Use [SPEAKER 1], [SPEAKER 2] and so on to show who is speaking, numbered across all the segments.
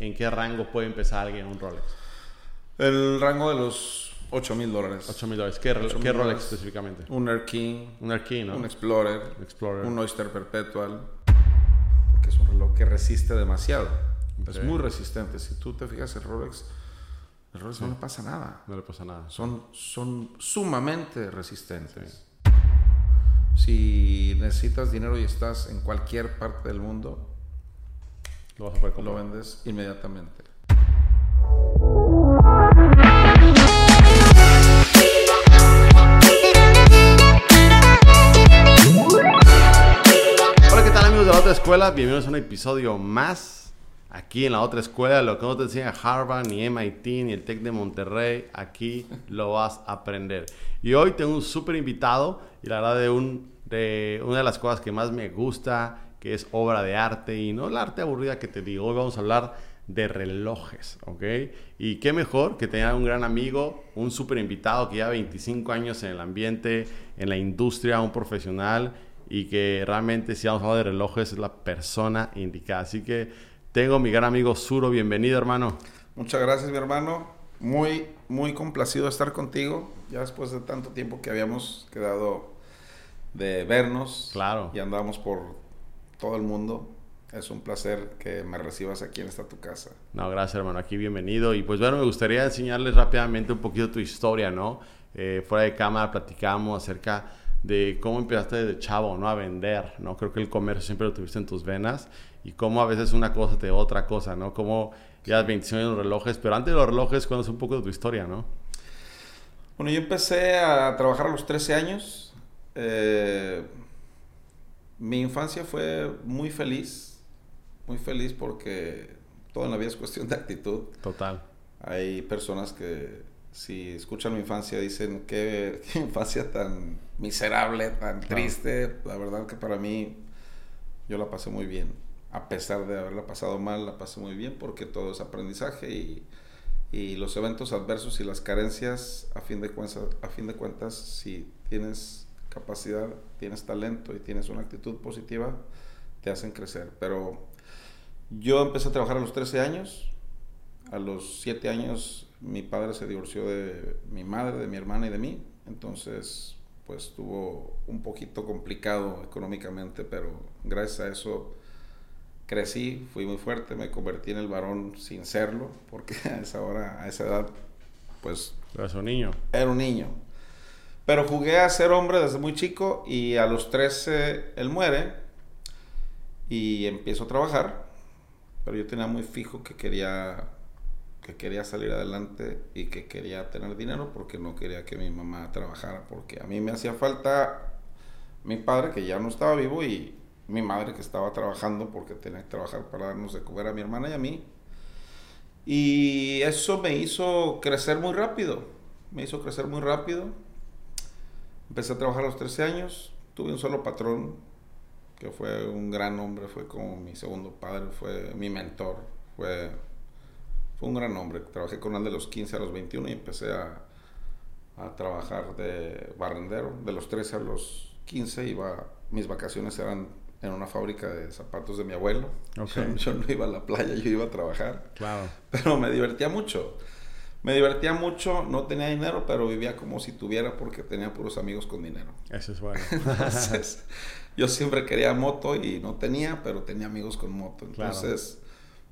[SPEAKER 1] ¿en qué rango puede empezar alguien un Rolex?
[SPEAKER 2] El rango de los 8 mil dólares.
[SPEAKER 1] 8 mil dólares. ¿Qué, Rolex específicamente?
[SPEAKER 2] Un Air King,
[SPEAKER 1] Un Air King, ¿no?
[SPEAKER 2] un Explorer,
[SPEAKER 1] Un Explorer.
[SPEAKER 2] un Oyster Perpetual. Porque es un reloj que resiste demasiado. Es muy resistente. Si tú te fijas el Rolex, el Rolex no le pasa nada.
[SPEAKER 1] No le pasa nada.
[SPEAKER 2] Son, son sumamente resistentes. Si necesitas dinero y estás en cualquier parte del mundo,
[SPEAKER 1] Lo vas a poder
[SPEAKER 2] lo vendes inmediatamente.
[SPEAKER 1] Hola, ¿qué tal amigos de la otra escuela? Bienvenidos a un episodio más aquí en la otra escuela. Lo que no te enseña Harvard, ni MIT, ni el TEC de Monterrey, aquí lo vas a aprender. Y hoy tengo un súper invitado y la verdad de, un, de una de las cosas que más me gusta, que es obra de arte y no la arte aburrida que te digo. Hoy vamos a hablar de relojes, ¿ok? Y qué mejor que tener un gran amigo, un súper invitado que lleva 25 años en el ambiente, en la industria, un profesional y que realmente si vamos a hablar de relojes es la persona indicada. Así que tengo a mi gran amigo Suro, bienvenido hermano.
[SPEAKER 2] Muchas gracias, mi hermano. Muy, muy complacido de estar contigo. Ya después de tanto tiempo que habíamos quedado de vernos.
[SPEAKER 1] Claro.
[SPEAKER 2] Y andamos por todo el mundo. Es un placer que me recibas aquí en esta tu casa.
[SPEAKER 1] No, gracias hermano, aquí bienvenido. Y pues bueno, me gustaría enseñarles rápidamente un poquito tu historia, ¿no? Eh, fuera de cámara platicamos acerca de cómo empezaste desde chavo, ¿no? A vender, ¿no? Creo que el comercio siempre lo tuviste en tus venas y cómo a veces una cosa te da otra cosa, ¿no? Como ya 25 años en los relojes, pero antes de los relojes, cuéntanos un poco de tu historia, ¿no?
[SPEAKER 2] Bueno, yo empecé a trabajar a los 13 años. Eh, mi infancia fue muy feliz. Muy feliz porque toda la vida es cuestión de actitud.
[SPEAKER 1] Total.
[SPEAKER 2] Hay personas que si escuchan mi infancia dicen qué, qué infancia tan miserable, tan
[SPEAKER 1] Claro.
[SPEAKER 2] triste. La verdad que para mí yo la pasé muy bien. A pesar de haberla pasado mal, la pasé muy bien porque todo es aprendizaje y, y los eventos adversos y las carencias, a fin, de cuentas, a fin de cuentas, si tienes capacidad, tienes talento y tienes una actitud positiva, te hacen crecer. Pero yo empecé a trabajar a los 13 años. A los 7 años mi padre se divorció de mi madre, de mi hermana y de mí. Entonces, pues estuvo un poquito complicado económicamente, pero gracias a eso crecí, fui muy fuerte, me convertí en el varón sin serlo, porque a esa hora, a esa edad, pues
[SPEAKER 1] Pero es un niño.
[SPEAKER 2] era un niño. Pero jugué a ser hombre desde muy chico y a los 13 él muere y empiezo a trabajar. Pero yo tenía muy fijo que quería, que quería salir adelante y que quería tener dinero porque no quería que mi mamá trabajara. Porque a mí me hacía falta mi padre que ya no estaba vivo y mi madre que estaba trabajando porque tenía que trabajar para darnos de comer a mi hermana y a mí. Y eso me hizo crecer muy rápido. Me hizo crecer muy rápido. Empecé a trabajar a los 13 años. Tuve un solo patrón que fue un gran hombre, fue como mi segundo padre, fue mi mentor. Fue, fue un gran hombre. Trabajé con él de los 15 a los 21 y empecé a, a trabajar de barrendero. De los 13 a los 15 iba, mis vacaciones eran en una fábrica de zapatos de mi abuelo.
[SPEAKER 1] Ok.
[SPEAKER 2] Yo, yo no iba a la playa, yo iba a trabajar pero me divertía mucho. Me divertía mucho, no tenía dinero, pero vivía como si tuviera porque tenía puros amigos con dinero.
[SPEAKER 1] Eso es bueno.
[SPEAKER 2] Entonces, yo siempre quería moto y no tenía, pero tenía amigos con moto.
[SPEAKER 1] Claro.
[SPEAKER 2] Entonces,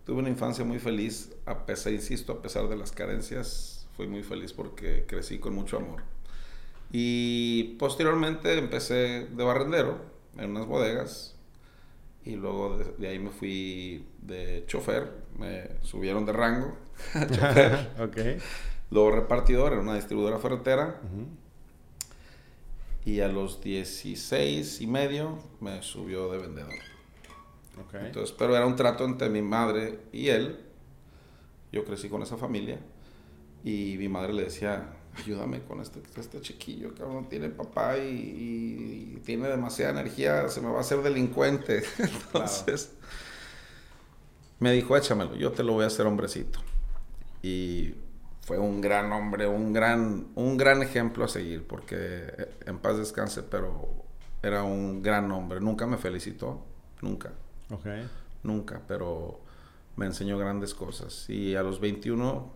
[SPEAKER 2] tuve una infancia muy feliz, a pesar, insisto, a pesar de las carencias, fui muy feliz porque crecí con mucho amor. Y posteriormente empecé de barrendero en unas bodegas y luego de, de ahí me fui de chofer, me subieron de rango chofer,
[SPEAKER 1] ok.
[SPEAKER 2] luego repartidor en una distribuidora ferretera
[SPEAKER 1] Ujú.
[SPEAKER 2] y a los 16 y medio me subió de vendedor.
[SPEAKER 1] Ok.
[SPEAKER 2] Entonces, pero era un trato entre mi madre y él. Yo crecí con esa familia y mi madre le decía, ayúdame con este, este chiquillo, cabrón, tiene papá y, y tiene demasiada energía, se me va a hacer delincuente. Entonces, me dijo, échamelo, yo te lo voy a hacer hombrecito. Y fue un gran hombre, un gran, un gran ejemplo a seguir, porque eh, en paz descanse, pero era un gran hombre. Nunca me felicitó, nunca
[SPEAKER 1] Ok.
[SPEAKER 2] nunca, pero me enseñó grandes cosas. Y a los 21,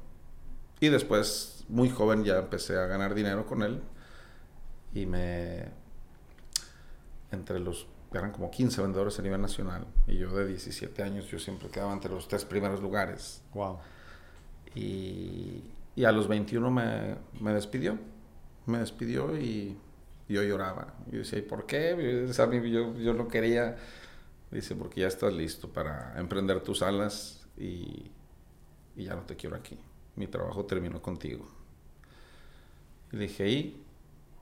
[SPEAKER 2] y después, muy joven, ya empecé a ganar dinero con él. Y me, entre los, eran como 15 vendedores a nivel nacional. Y yo de 17 años, yo siempre quedaba entre los tres primeros lugares.
[SPEAKER 1] Wow.
[SPEAKER 2] Y, y a los 21 me, me despidió. Me despidió y yo lloraba. Yo decía, ¿y por qué? Yo, yo no quería. Dice, porque ya estás listo para emprender tus alas y, y ya no te quiero aquí. Mi trabajo terminó contigo. Y le dije, y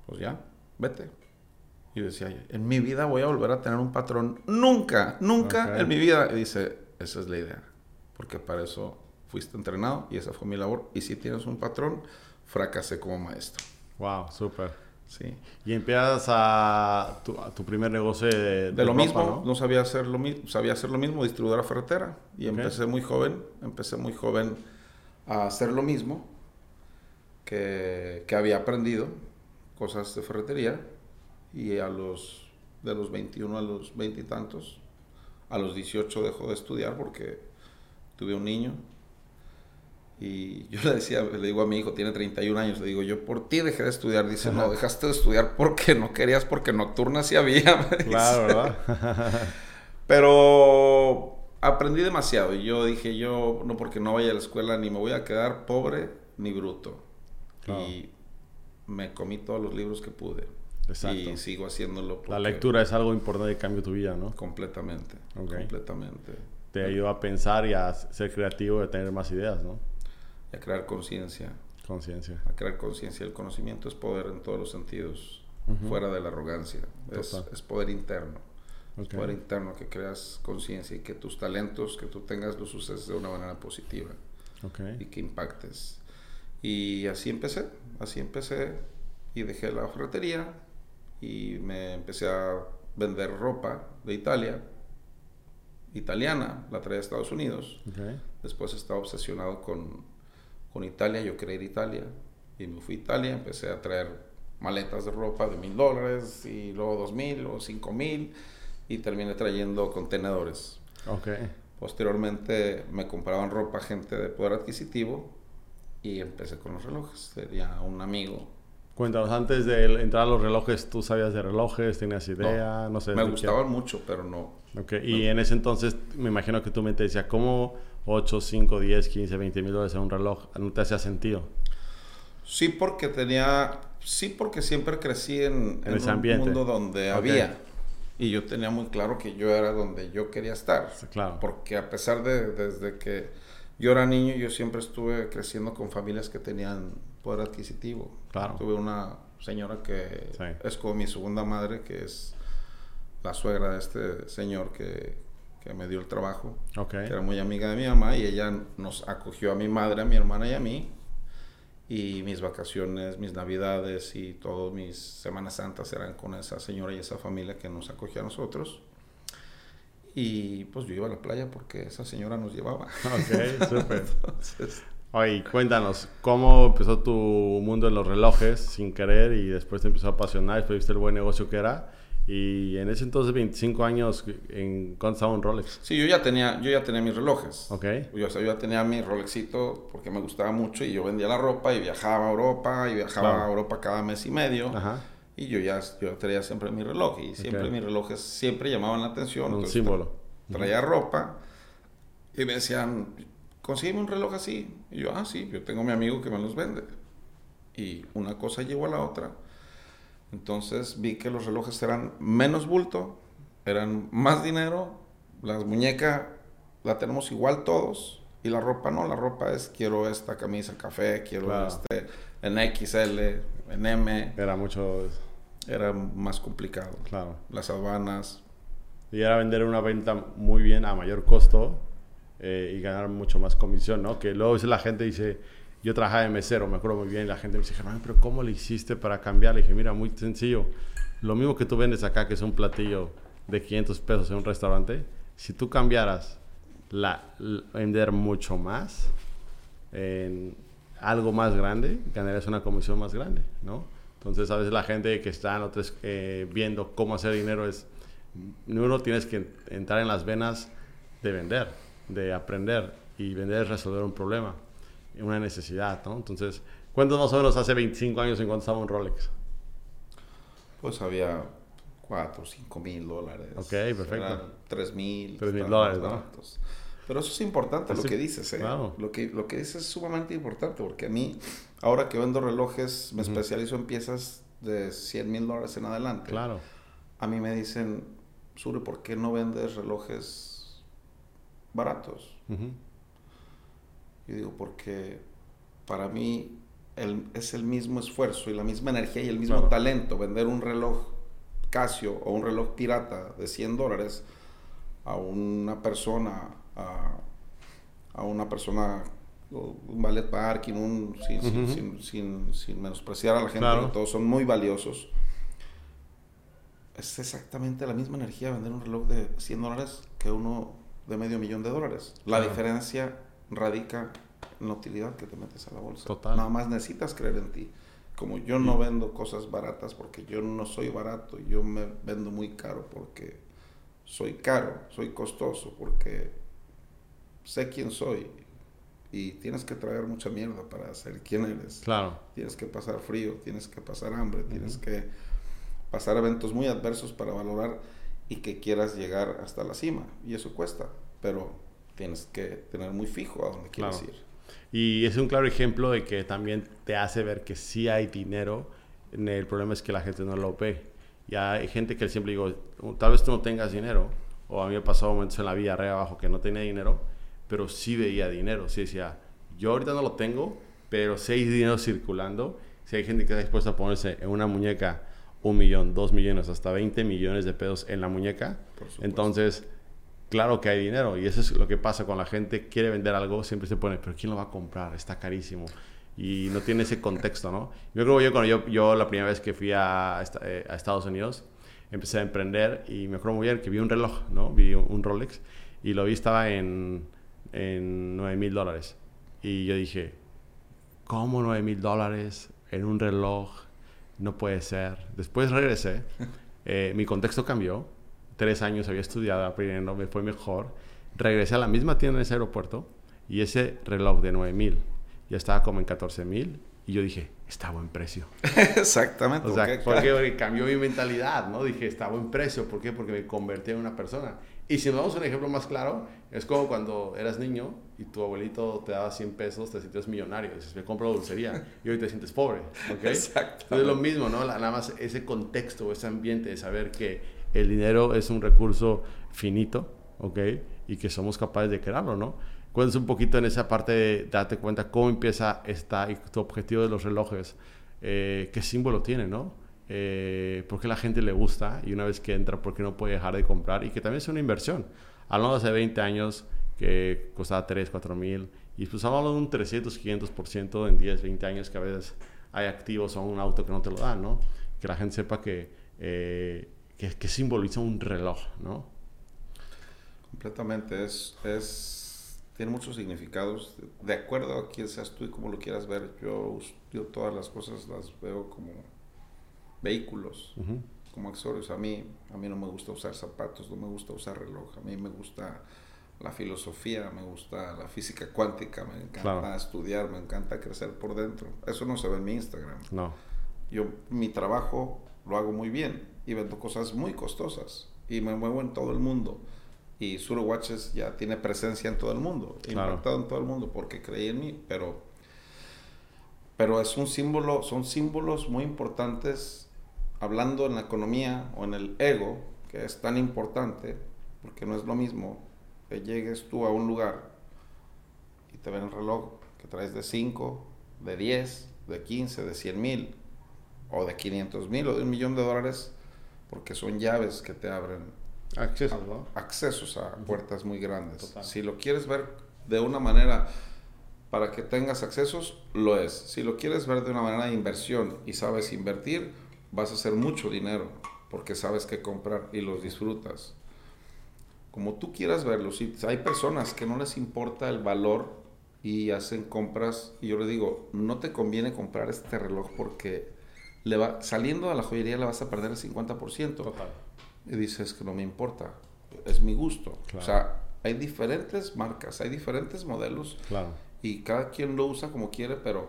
[SPEAKER 2] pues ya, vete. Y decía, en mi vida voy a volver a tener un patrón. Nunca, nunca en mi vida. Y dice, esa es la idea. Porque para eso fuiste entrenado y esa fue mi labor. Y si tienes un patrón, fracasé como maestro.
[SPEAKER 1] Wow, súper.
[SPEAKER 2] Sí.
[SPEAKER 1] Y empiezas a tu, tu primer negocio de,
[SPEAKER 2] de, lo mismo, ¿no? sabía hacer lo mismo, sabía hacer lo mismo, distribuidora ferretera. Y empecé muy joven, empecé muy joven a hacer lo mismo que, que había aprendido, cosas de ferretería. Y a los, de los 21 a los 20 y tantos, a los 18 dejó de estudiar porque tuve un niño y yo le decía, le digo a mi hijo, tiene 31 años, le digo, yo por ti dejé de estudiar. Dice, no, dejaste de estudiar porque no querías, porque nocturna sí había.
[SPEAKER 1] Claro, ¿verdad?
[SPEAKER 2] Pero aprendí demasiado y yo dije, yo no porque no vaya a la escuela ni me voy a quedar pobre ni bruto. Y me comí todos los libros que pude. Exacto. Y sigo haciéndolo.
[SPEAKER 1] La lectura es algo importante que cambia tu vida, ¿no?
[SPEAKER 2] Completamente. Completamente.
[SPEAKER 1] Te ayuda a pensar y a ser creativo y a tener más ideas, ¿no?
[SPEAKER 2] y a crear conciencia.
[SPEAKER 1] Conciencia.
[SPEAKER 2] A crear conciencia. El conocimiento es poder en todos los sentidos, fuera de la arrogancia. Es, poder interno. Es poder interno que creas conciencia y que tus talentos que tú tengas los uses de una manera positiva. Y que impactes. Y así empecé. Así empecé y dejé la ferretería y me empecé a vender ropa de Italia italiana, la traía a Estados Unidos. Después estaba obsesionado con con Italia, yo quería ir a Italia y me fui a Italia, empecé a traer maletas de ropa de mil dólares y luego dos mil o cinco mil y terminé trayendo contenedores.
[SPEAKER 1] Okay.
[SPEAKER 2] Posteriormente me compraban ropa gente de poder adquisitivo y empecé con los relojes. Tenía un amigo.
[SPEAKER 1] Cuéntanos, antes de entrar a los relojes, ¿tú sabías de relojes? ¿Tenías idea? No, sé.
[SPEAKER 2] Me gustaban mucho, pero no.
[SPEAKER 1] Okay. Y en ese entonces me imagino que tú me decías, ¿cómo 8, 5, 10, 15, 20 mil dólares en un reloj, ¿no te hacía sentido?
[SPEAKER 2] Sí, porque tenía, sí, porque siempre crecí en, en, un mundo donde había. Y yo tenía muy claro que yo era donde yo quería estar.
[SPEAKER 1] claro.
[SPEAKER 2] Porque a pesar de desde que yo era niño, yo siempre estuve creciendo con familias que tenían poder adquisitivo.
[SPEAKER 1] Claro.
[SPEAKER 2] Tuve una señora que es como mi segunda madre, que es la suegra de este señor que que me dio el trabajo, que era muy amiga de mi mamá y ella nos acogió a mi madre, a mi hermana y a mí. Y mis vacaciones, mis navidades y todas mis Semanas Santas eran con esa señora y esa familia que nos acogió a nosotros. Y pues yo iba a la playa porque esa señora nos llevaba.
[SPEAKER 1] Ok, súper. Oye, cuéntanos, ¿cómo empezó tu mundo en los relojes sin querer y después te empezó a apasionar, después viste el buen negocio que era? Y en ese entonces, 25 años, ¿en cuánto estaba un Rolex?
[SPEAKER 2] Sí, yo ya tenía, yo ya tenía mis relojes.
[SPEAKER 1] Ok.
[SPEAKER 2] Yo, o sea, yo ya tenía mi Rolexito porque me gustaba mucho y yo vendía la ropa y viajaba a Europa y viajaba a Europa cada mes y medio. Ajá. Y yo ya yo traía siempre mi reloj y siempre mis relojes siempre llamaban la atención.
[SPEAKER 1] Un símbolo.
[SPEAKER 2] Traía ropa y me decían, consígueme un reloj así. Y yo, ah, sí, yo tengo mi amigo que me los vende. Y una cosa llegó a la otra entonces vi que los relojes eran menos bulto, eran más dinero, las muñecas la tenemos igual todos y la ropa no, la ropa es quiero esta camisa café, quiero este en XL, en M.
[SPEAKER 1] Era mucho...
[SPEAKER 2] Era más complicado.
[SPEAKER 1] Claro.
[SPEAKER 2] Las aduanas.
[SPEAKER 1] Y era vender una venta muy bien a mayor costo eh, y ganar mucho más comisión, ¿no? Que luego la gente dice yo trabajaba de mesero, me acuerdo muy bien, y la gente me dice, Germán, pero ¿cómo le hiciste para cambiar? Le dije, mira, muy sencillo. Lo mismo que tú vendes acá, que es un platillo de 500 pesos en un restaurante, si tú cambiaras la, vender mucho más en algo más grande, ganarías una comisión más grande, ¿no? Entonces, a veces la gente que está eh, viendo cómo hacer dinero es, uno tienes que entrar en las venas de vender, de aprender y vender es resolver un problema, una necesidad, ¿no? Entonces, ¿cuántos más o menos hace 25 años en cuanto estaba un Rolex?
[SPEAKER 2] Pues había 4, 5 mil dólares.
[SPEAKER 1] Ok, perfecto.
[SPEAKER 2] 3 mil.
[SPEAKER 1] 3 mil dólares, ¿no?
[SPEAKER 2] Pero eso es importante lo que dices, ¿eh? Claro. Lo, que, lo que dices es sumamente importante porque a mí, ahora que vendo relojes, me especializo en piezas de 100 mil dólares en adelante.
[SPEAKER 1] Claro.
[SPEAKER 2] A mí me dicen, Sure, ¿por qué no vendes relojes baratos? Y digo, porque para mí es el mismo esfuerzo y la misma energía y el mismo talento vender un reloj Casio o un reloj pirata de 100 dólares a una persona, a, una persona, un ballet parking, un, sin, sin, menospreciar a la gente, todos son muy valiosos. Es exactamente la misma energía vender un reloj de 100 dólares que uno de medio millón de dólares. La diferencia radica en la utilidad que te metes a la bolsa. Nada más necesitas creer en ti. Como yo no vendo cosas baratas porque yo no soy barato, yo me vendo muy caro porque soy caro, soy costoso, porque sé quién soy. Y tienes que traer mucha mierda para ser quien eres.
[SPEAKER 1] Claro.
[SPEAKER 2] Tienes que pasar frío, tienes que pasar hambre, tienes que pasar eventos muy adversos para valorar y que quieras llegar hasta la cima. Y eso cuesta, pero tienes que tener muy fijo a dónde quieres ir.
[SPEAKER 1] Y es un claro ejemplo de que también te hace ver que sí hay dinero. El problema es que la gente no lo ve. Y hay gente que siempre digo, tal vez tú no tengas dinero, o a mí me pasado momentos en la vida arriba abajo que no tenía dinero, pero sí veía dinero. Sí decía, yo ahorita no lo tengo, pero hay dinero circulando. Si hay gente que está dispuesta a ponerse en una muñeca un millón, dos millones, hasta 20 millones de pesos en la muñeca, entonces claro que hay dinero y eso es lo que pasa cuando la gente quiere vender algo, siempre se pone, pero ¿quién lo va a comprar? Está carísimo. Y no tiene ese contexto, ¿no? Yo creo que yo, cuando yo, yo la primera vez que fui a, eh, a, Estados Unidos, empecé a emprender y me acuerdo muy bien que vi un reloj, ¿no? Vi un, Rolex y lo vi estaba en, en 9 mil dólares. Y yo dije, ¿cómo 9 mil dólares en un reloj? No puede ser. Después regresé, eh, mi contexto cambió tres años había estudiado aprendiendo, me fue mejor. Regresé a la misma tienda en ese aeropuerto y ese reloj de 9 mil ya estaba como en 14 mil y yo dije, está a buen precio.
[SPEAKER 2] Exactamente.
[SPEAKER 1] O sea, porque, cambió mi mentalidad, ¿no? Dije, está a buen precio. ¿Por qué? Porque me convertí en una persona. Y si nos vamos a un ejemplo más claro, es como cuando eras niño y tu abuelito te daba 100 pesos, te sientes millonario. Dices, me compro dulcería. y hoy te sientes pobre. ¿ok? Exacto. Es lo mismo, ¿no? nada más ese contexto, ese ambiente de saber que el dinero es un recurso finito, ¿ok? Y que somos capaces de crearlo, ¿no? Cuéntanos un poquito en esa parte de date cuenta cómo empieza esta, tu objetivo de los relojes, eh, qué símbolo tiene, ¿no? Eh, por qué la gente le gusta y una vez que entra, por qué no puede dejar de comprar y que también es una inversión. Hablando hace 20 años que costaba 3, 4 mil y pues hablando de un 300, 500% en 10, 20 años que a veces hay activos o un auto que no te lo dan, ¿no? Que la gente sepa que eh, que, simboliza un reloj, ¿no?
[SPEAKER 2] Completamente, es, es, tiene muchos significados, de acuerdo a quién seas tú y cómo lo quieras ver, yo, yo todas las cosas las veo como vehículos, como accesorios, a mí, a mí no me gusta usar zapatos, no me gusta usar reloj, a mí me gusta la filosofía, me gusta la física cuántica, me encanta estudiar, me encanta crecer por dentro. Eso no se ve en mi Instagram.
[SPEAKER 1] No.
[SPEAKER 2] Yo mi trabajo lo hago muy bien y vendo cosas muy costosas y me muevo en todo el mundo. Y Suro Watches ya tiene presencia en todo el mundo, impactado en todo el mundo porque creí en mí, pero, pero es un símbolo, son símbolos muy importantes hablando en la economía o en el ego, que es tan importante, porque no es lo mismo que llegues tú a un lugar y te ven el reloj que traes de 5, de 10, de 15, de 100 mil, o de 500 mil o de un millón de dólares, porque son llaves que te abren
[SPEAKER 1] accesos,
[SPEAKER 2] a, accesos a puertas muy grandes. Si lo quieres ver de una manera para que tengas accesos, lo es. Si lo quieres ver de una manera de inversión y sabes invertir, vas a hacer mucho dinero porque sabes qué comprar y los disfrutas. Como tú quieras verlo, si hay personas que no les importa el valor y hacen compras, y yo le digo, no te conviene comprar este reloj porque le va, saliendo de la joyería le vas a perder el 50%. Total. Y dices que no me importa, es mi gusto. O sea, hay diferentes marcas, hay diferentes modelos.
[SPEAKER 1] Claro.
[SPEAKER 2] Y cada quien lo usa como quiere, pero,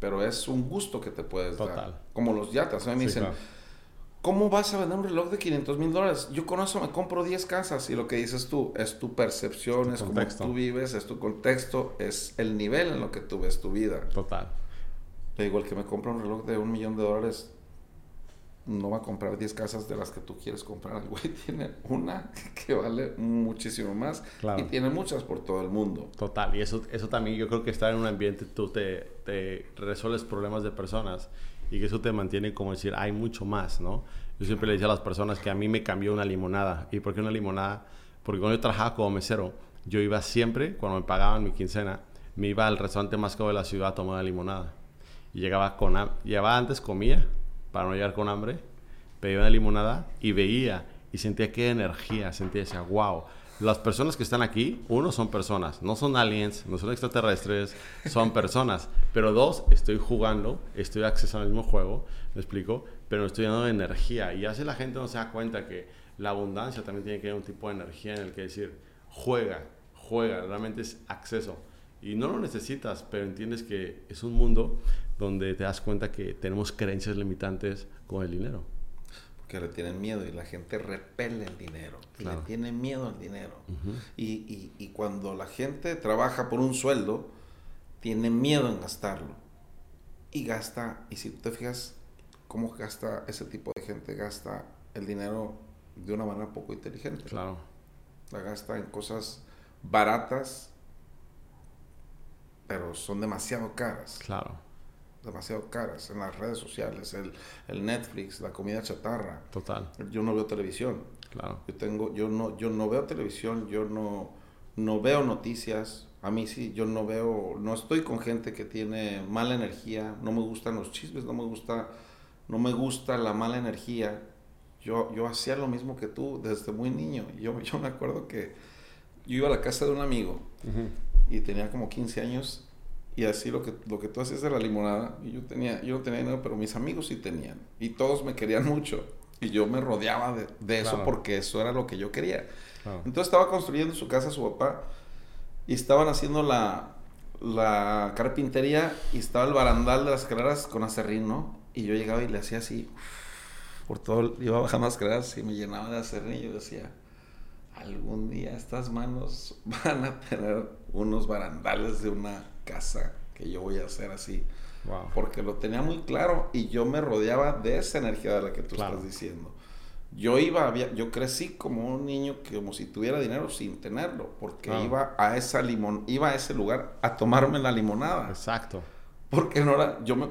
[SPEAKER 2] pero es un gusto que te puedes
[SPEAKER 1] Total.
[SPEAKER 2] dar. Como los yatas. A mí me
[SPEAKER 1] Sí,
[SPEAKER 2] dicen,
[SPEAKER 1] claro.
[SPEAKER 2] ¿cómo vas a vender un reloj de 500 mil dólares? Yo con eso me compro 10 casas. Y lo que dices tú, es tu percepción,
[SPEAKER 1] Tu
[SPEAKER 2] es
[SPEAKER 1] contexto.
[SPEAKER 2] como tú vives, es tu contexto, es el nivel en lo que tú ves tu vida.
[SPEAKER 1] Total.
[SPEAKER 2] Le digo, el que me compra un reloj de un millón de dólares no va a comprar 10 casas de las que tú quieres comprar. El güey tiene una que vale muchísimo más
[SPEAKER 1] Claro.
[SPEAKER 2] y tiene muchas por todo el mundo.
[SPEAKER 1] Total, y eso, eso también yo creo que estar en un ambiente, tú te, te resuelves problemas de personas y que eso te mantiene como decir, hay mucho más, ¿no? Yo siempre le decía a las personas que a mí me cambió una limonada. ¿Y por qué una limonada? Porque cuando yo trabajaba como mesero, yo iba siempre, cuando me pagaban mi quincena, me iba al restaurante más caro de la ciudad a tomar una limonada. Y llegaba con llegaba antes, comía, para no llegar con hambre, pedía una limonada y veía y sentía qué energía, sentía, decía, wow. Las personas que están aquí, uno, son personas, no son aliens, no son extraterrestres, son personas. Pero dos, estoy jugando, estoy accesando al mismo juego, ¿me explico? Pero estoy dando energía. Y hace la gente no se da cuenta que la abundancia también tiene que tener un tipo de energía en el que decir, juega, juega, realmente es acceso. Y no lo necesitas, pero entiendes que es un mundo donde te das cuenta que tenemos creencias limitantes con el dinero.
[SPEAKER 2] Porque le tienen miedo y la gente repele el dinero.
[SPEAKER 1] Claro.
[SPEAKER 2] Le tiene miedo al dinero. y, y- y cuando la gente trabaja por un sueldo, tiene miedo en gastarlo. Y gasta, y si tú te fijas cómo gasta ese tipo de gente, gasta el dinero de una manera poco inteligente.
[SPEAKER 1] Claro,
[SPEAKER 2] La gasta en cosas baratas, pero son demasiado caras.
[SPEAKER 1] claro,
[SPEAKER 2] Demasiado caras en las redes sociales, el, el Netflix, la comida chatarra.
[SPEAKER 1] total,
[SPEAKER 2] Yo no veo televisión.
[SPEAKER 1] claro,
[SPEAKER 2] Yo tengo, yo no, yo no veo televisión, yo no, no veo noticias. A mí sí, yo no veo, no estoy con gente que tiene mala energía. No me gustan los chismes, no me gusta, no me gusta la mala energía. Yo, yo hacía lo mismo que tú desde muy niño. Yo, yo me acuerdo que yo iba a la casa de un amigo y tenía como 15 años y así lo que, lo que tú hacías de la limonada, y yo, tenía, yo no tenía dinero, pero mis amigos sí tenían y todos me querían mucho y yo me rodeaba de, de eso
[SPEAKER 1] Claro.
[SPEAKER 2] porque eso era lo que yo quería.
[SPEAKER 1] claro.
[SPEAKER 2] Entonces estaba construyendo su casa su papá y estaban haciendo la, la carpintería y estaba el barandal de las escaleras con acerrín, ¿no? Y yo llegaba y le hacía así, por todo, iba bajando las escaleras y me llenaba de acerrín y yo decía, algún día estas manos van a tener unos barandales de una casa que yo voy a hacer así.
[SPEAKER 1] Wow.
[SPEAKER 2] Porque lo tenía muy claro y yo me rodeaba de esa energía de la que tú
[SPEAKER 1] Claro.
[SPEAKER 2] estás diciendo. Yo iba, yo crecí como un niño que como si tuviera dinero sin tenerlo, porque iba a esa limon, iba a ese lugar a tomarme la limonada,
[SPEAKER 1] Exacto,
[SPEAKER 2] porque no era, yo me,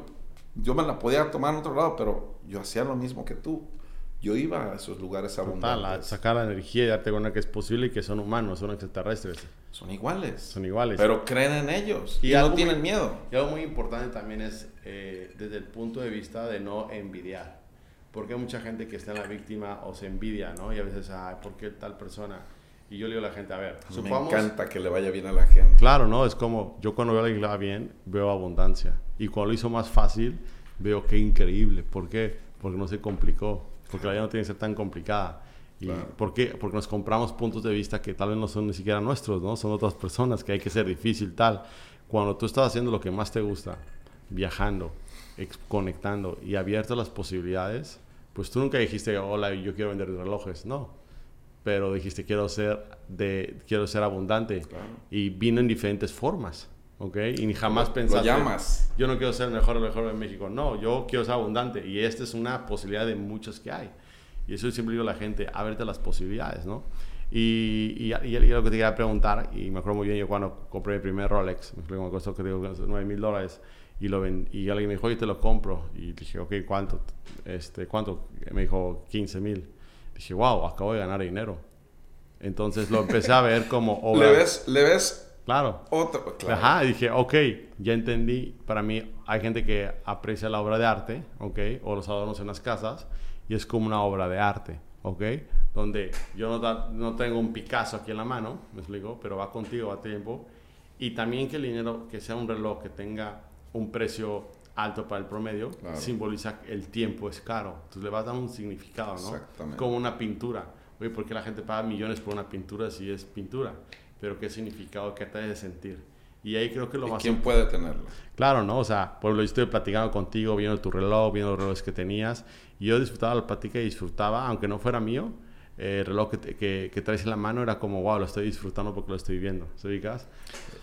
[SPEAKER 2] yo me la podía tomar en otro lado, pero yo hacía lo mismo que tú. Yo iba a esos lugares
[SPEAKER 1] total, a
[SPEAKER 2] abundantes.
[SPEAKER 1] sacar la energía y darte cuenta que es posible y que son humanos, son extraterrestres,
[SPEAKER 2] Son iguales,
[SPEAKER 1] son iguales.
[SPEAKER 2] pero creen en ellos y,
[SPEAKER 1] Y
[SPEAKER 2] no tienen
[SPEAKER 1] muy-
[SPEAKER 2] miedo.
[SPEAKER 1] Y algo muy importante también es eh, desde el punto de vista de no envidiar. Porque hay mucha gente que está en la víctima o se envidia, ¿no? Y a veces, ay, ¿por qué tal persona? Y yo le digo a la gente, a ver,
[SPEAKER 2] Me encanta que le vaya bien a la gente.
[SPEAKER 1] Claro, ¿no? Es como, yo cuando veo a la isla bien, veo abundancia. Y cuando lo hizo más fácil, veo qué increíble. ¿Por qué? Porque no se complicó. Porque la vida no tiene que ser tan complicada. ¿Y
[SPEAKER 2] Claro.
[SPEAKER 1] por qué? Porque nos compramos puntos de vista que tal vez no son ni siquiera nuestros, ¿no? Son otras personas, que hay que ser difícil, tal. Cuando tú estás haciendo lo que más te gusta, viajando, conectando y abierto a las posibilidades, pues tú nunca dijiste, hola, yo quiero vender relojes. No. Pero dijiste, quiero ser, de, quiero ser abundante
[SPEAKER 2] Claro.
[SPEAKER 1] y vino en diferentes formas, ¿ok? Y ni jamás
[SPEAKER 2] Lo
[SPEAKER 1] pensaste...
[SPEAKER 2] llamas.
[SPEAKER 1] Yo no quiero ser mejor, el mejor de México. No, yo quiero ser abundante. Y esta es una posibilidad de muchas que hay. Y eso siempre digo a la gente, ábrete las posibilidades, ¿no? Y, y, y, y lo que te quería preguntar, y me acuerdo muy bien, yo cuando compré mi primer Rolex, me me costó que digo 9 mil dólares, y, lo ven, y alguien me dijo, oye, te lo compro. Y dije, ok, ¿cuánto? Este, ¿Cuánto? Me dijo, 15 mil. Dije, wow, acabo de ganar dinero. Entonces lo empecé a ver como obra.
[SPEAKER 2] Le ves, le ves
[SPEAKER 1] Claro.
[SPEAKER 2] otro. claro.
[SPEAKER 1] Ajá, dije, ok, ya entendí. Para mí hay gente que aprecia la obra de arte, ok, o los adornos en las casas, y es como una obra de arte, ok, donde yo no, da- no tengo un Picasso aquí en la mano, me explico, pero va contigo a tiempo, y también que el dinero, que sea un reloj que tenga un precio alto para el promedio,
[SPEAKER 2] Claro.
[SPEAKER 1] simboliza que el tiempo es caro, entonces le vas a dar un significado, ¿no?
[SPEAKER 2] Exactamente.
[SPEAKER 1] Como una pintura. oye, ¿por qué la gente paga millones por una pintura si es pintura? Pero ¿qué significado, qué te hace sentir? Y ahí creo que lo
[SPEAKER 2] ¿Y
[SPEAKER 1] más...
[SPEAKER 2] quién puede tenerlo?
[SPEAKER 1] Claro, ¿no? O sea, por ejemplo, yo estoy platicando contigo, viendo tu reloj, viendo los relojes que tenías, y yo disfrutaba la plática y disfrutaba, aunque no fuera mío, eh, el reloj que, que, que traes en la mano era como, wow, lo estoy disfrutando porque lo estoy viendo, ¿se ubicas?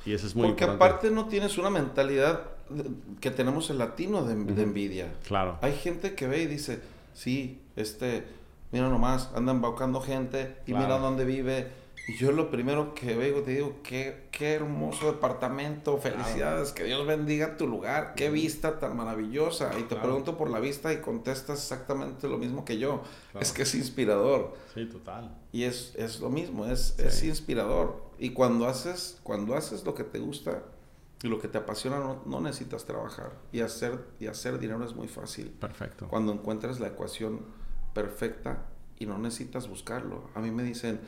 [SPEAKER 1] Y eso es muy
[SPEAKER 2] Porque
[SPEAKER 1] importante.
[SPEAKER 2] aparte no tienes una mentalidad de- que tenemos el latino de, de envidia.
[SPEAKER 1] Claro,
[SPEAKER 2] Hay gente que ve y dice, sí, este, mira nomás, anda embaucando gente y
[SPEAKER 1] Claro.
[SPEAKER 2] mira dónde vive. Y yo lo primero que veo, te digo, qué, qué hermoso departamento, felicidades, que Dios bendiga tu lugar, qué vista tan maravillosa. Y te
[SPEAKER 1] Claro.
[SPEAKER 2] pregunto por la vista y contestas exactamente lo mismo que yo.
[SPEAKER 1] Claro.
[SPEAKER 2] Es que es inspirador.
[SPEAKER 1] sí, total.
[SPEAKER 2] Y es, es lo mismo, es,
[SPEAKER 1] Sí.
[SPEAKER 2] es inspirador. Y cuando haces, cuando haces lo que te gusta y lo que te apasiona, no, no necesitas trabajar. Y hacer, y hacer dinero es muy fácil.
[SPEAKER 1] Perfecto.
[SPEAKER 2] Cuando encuentres la ecuación perfecta y no necesitas buscarlo. A mí me dicen,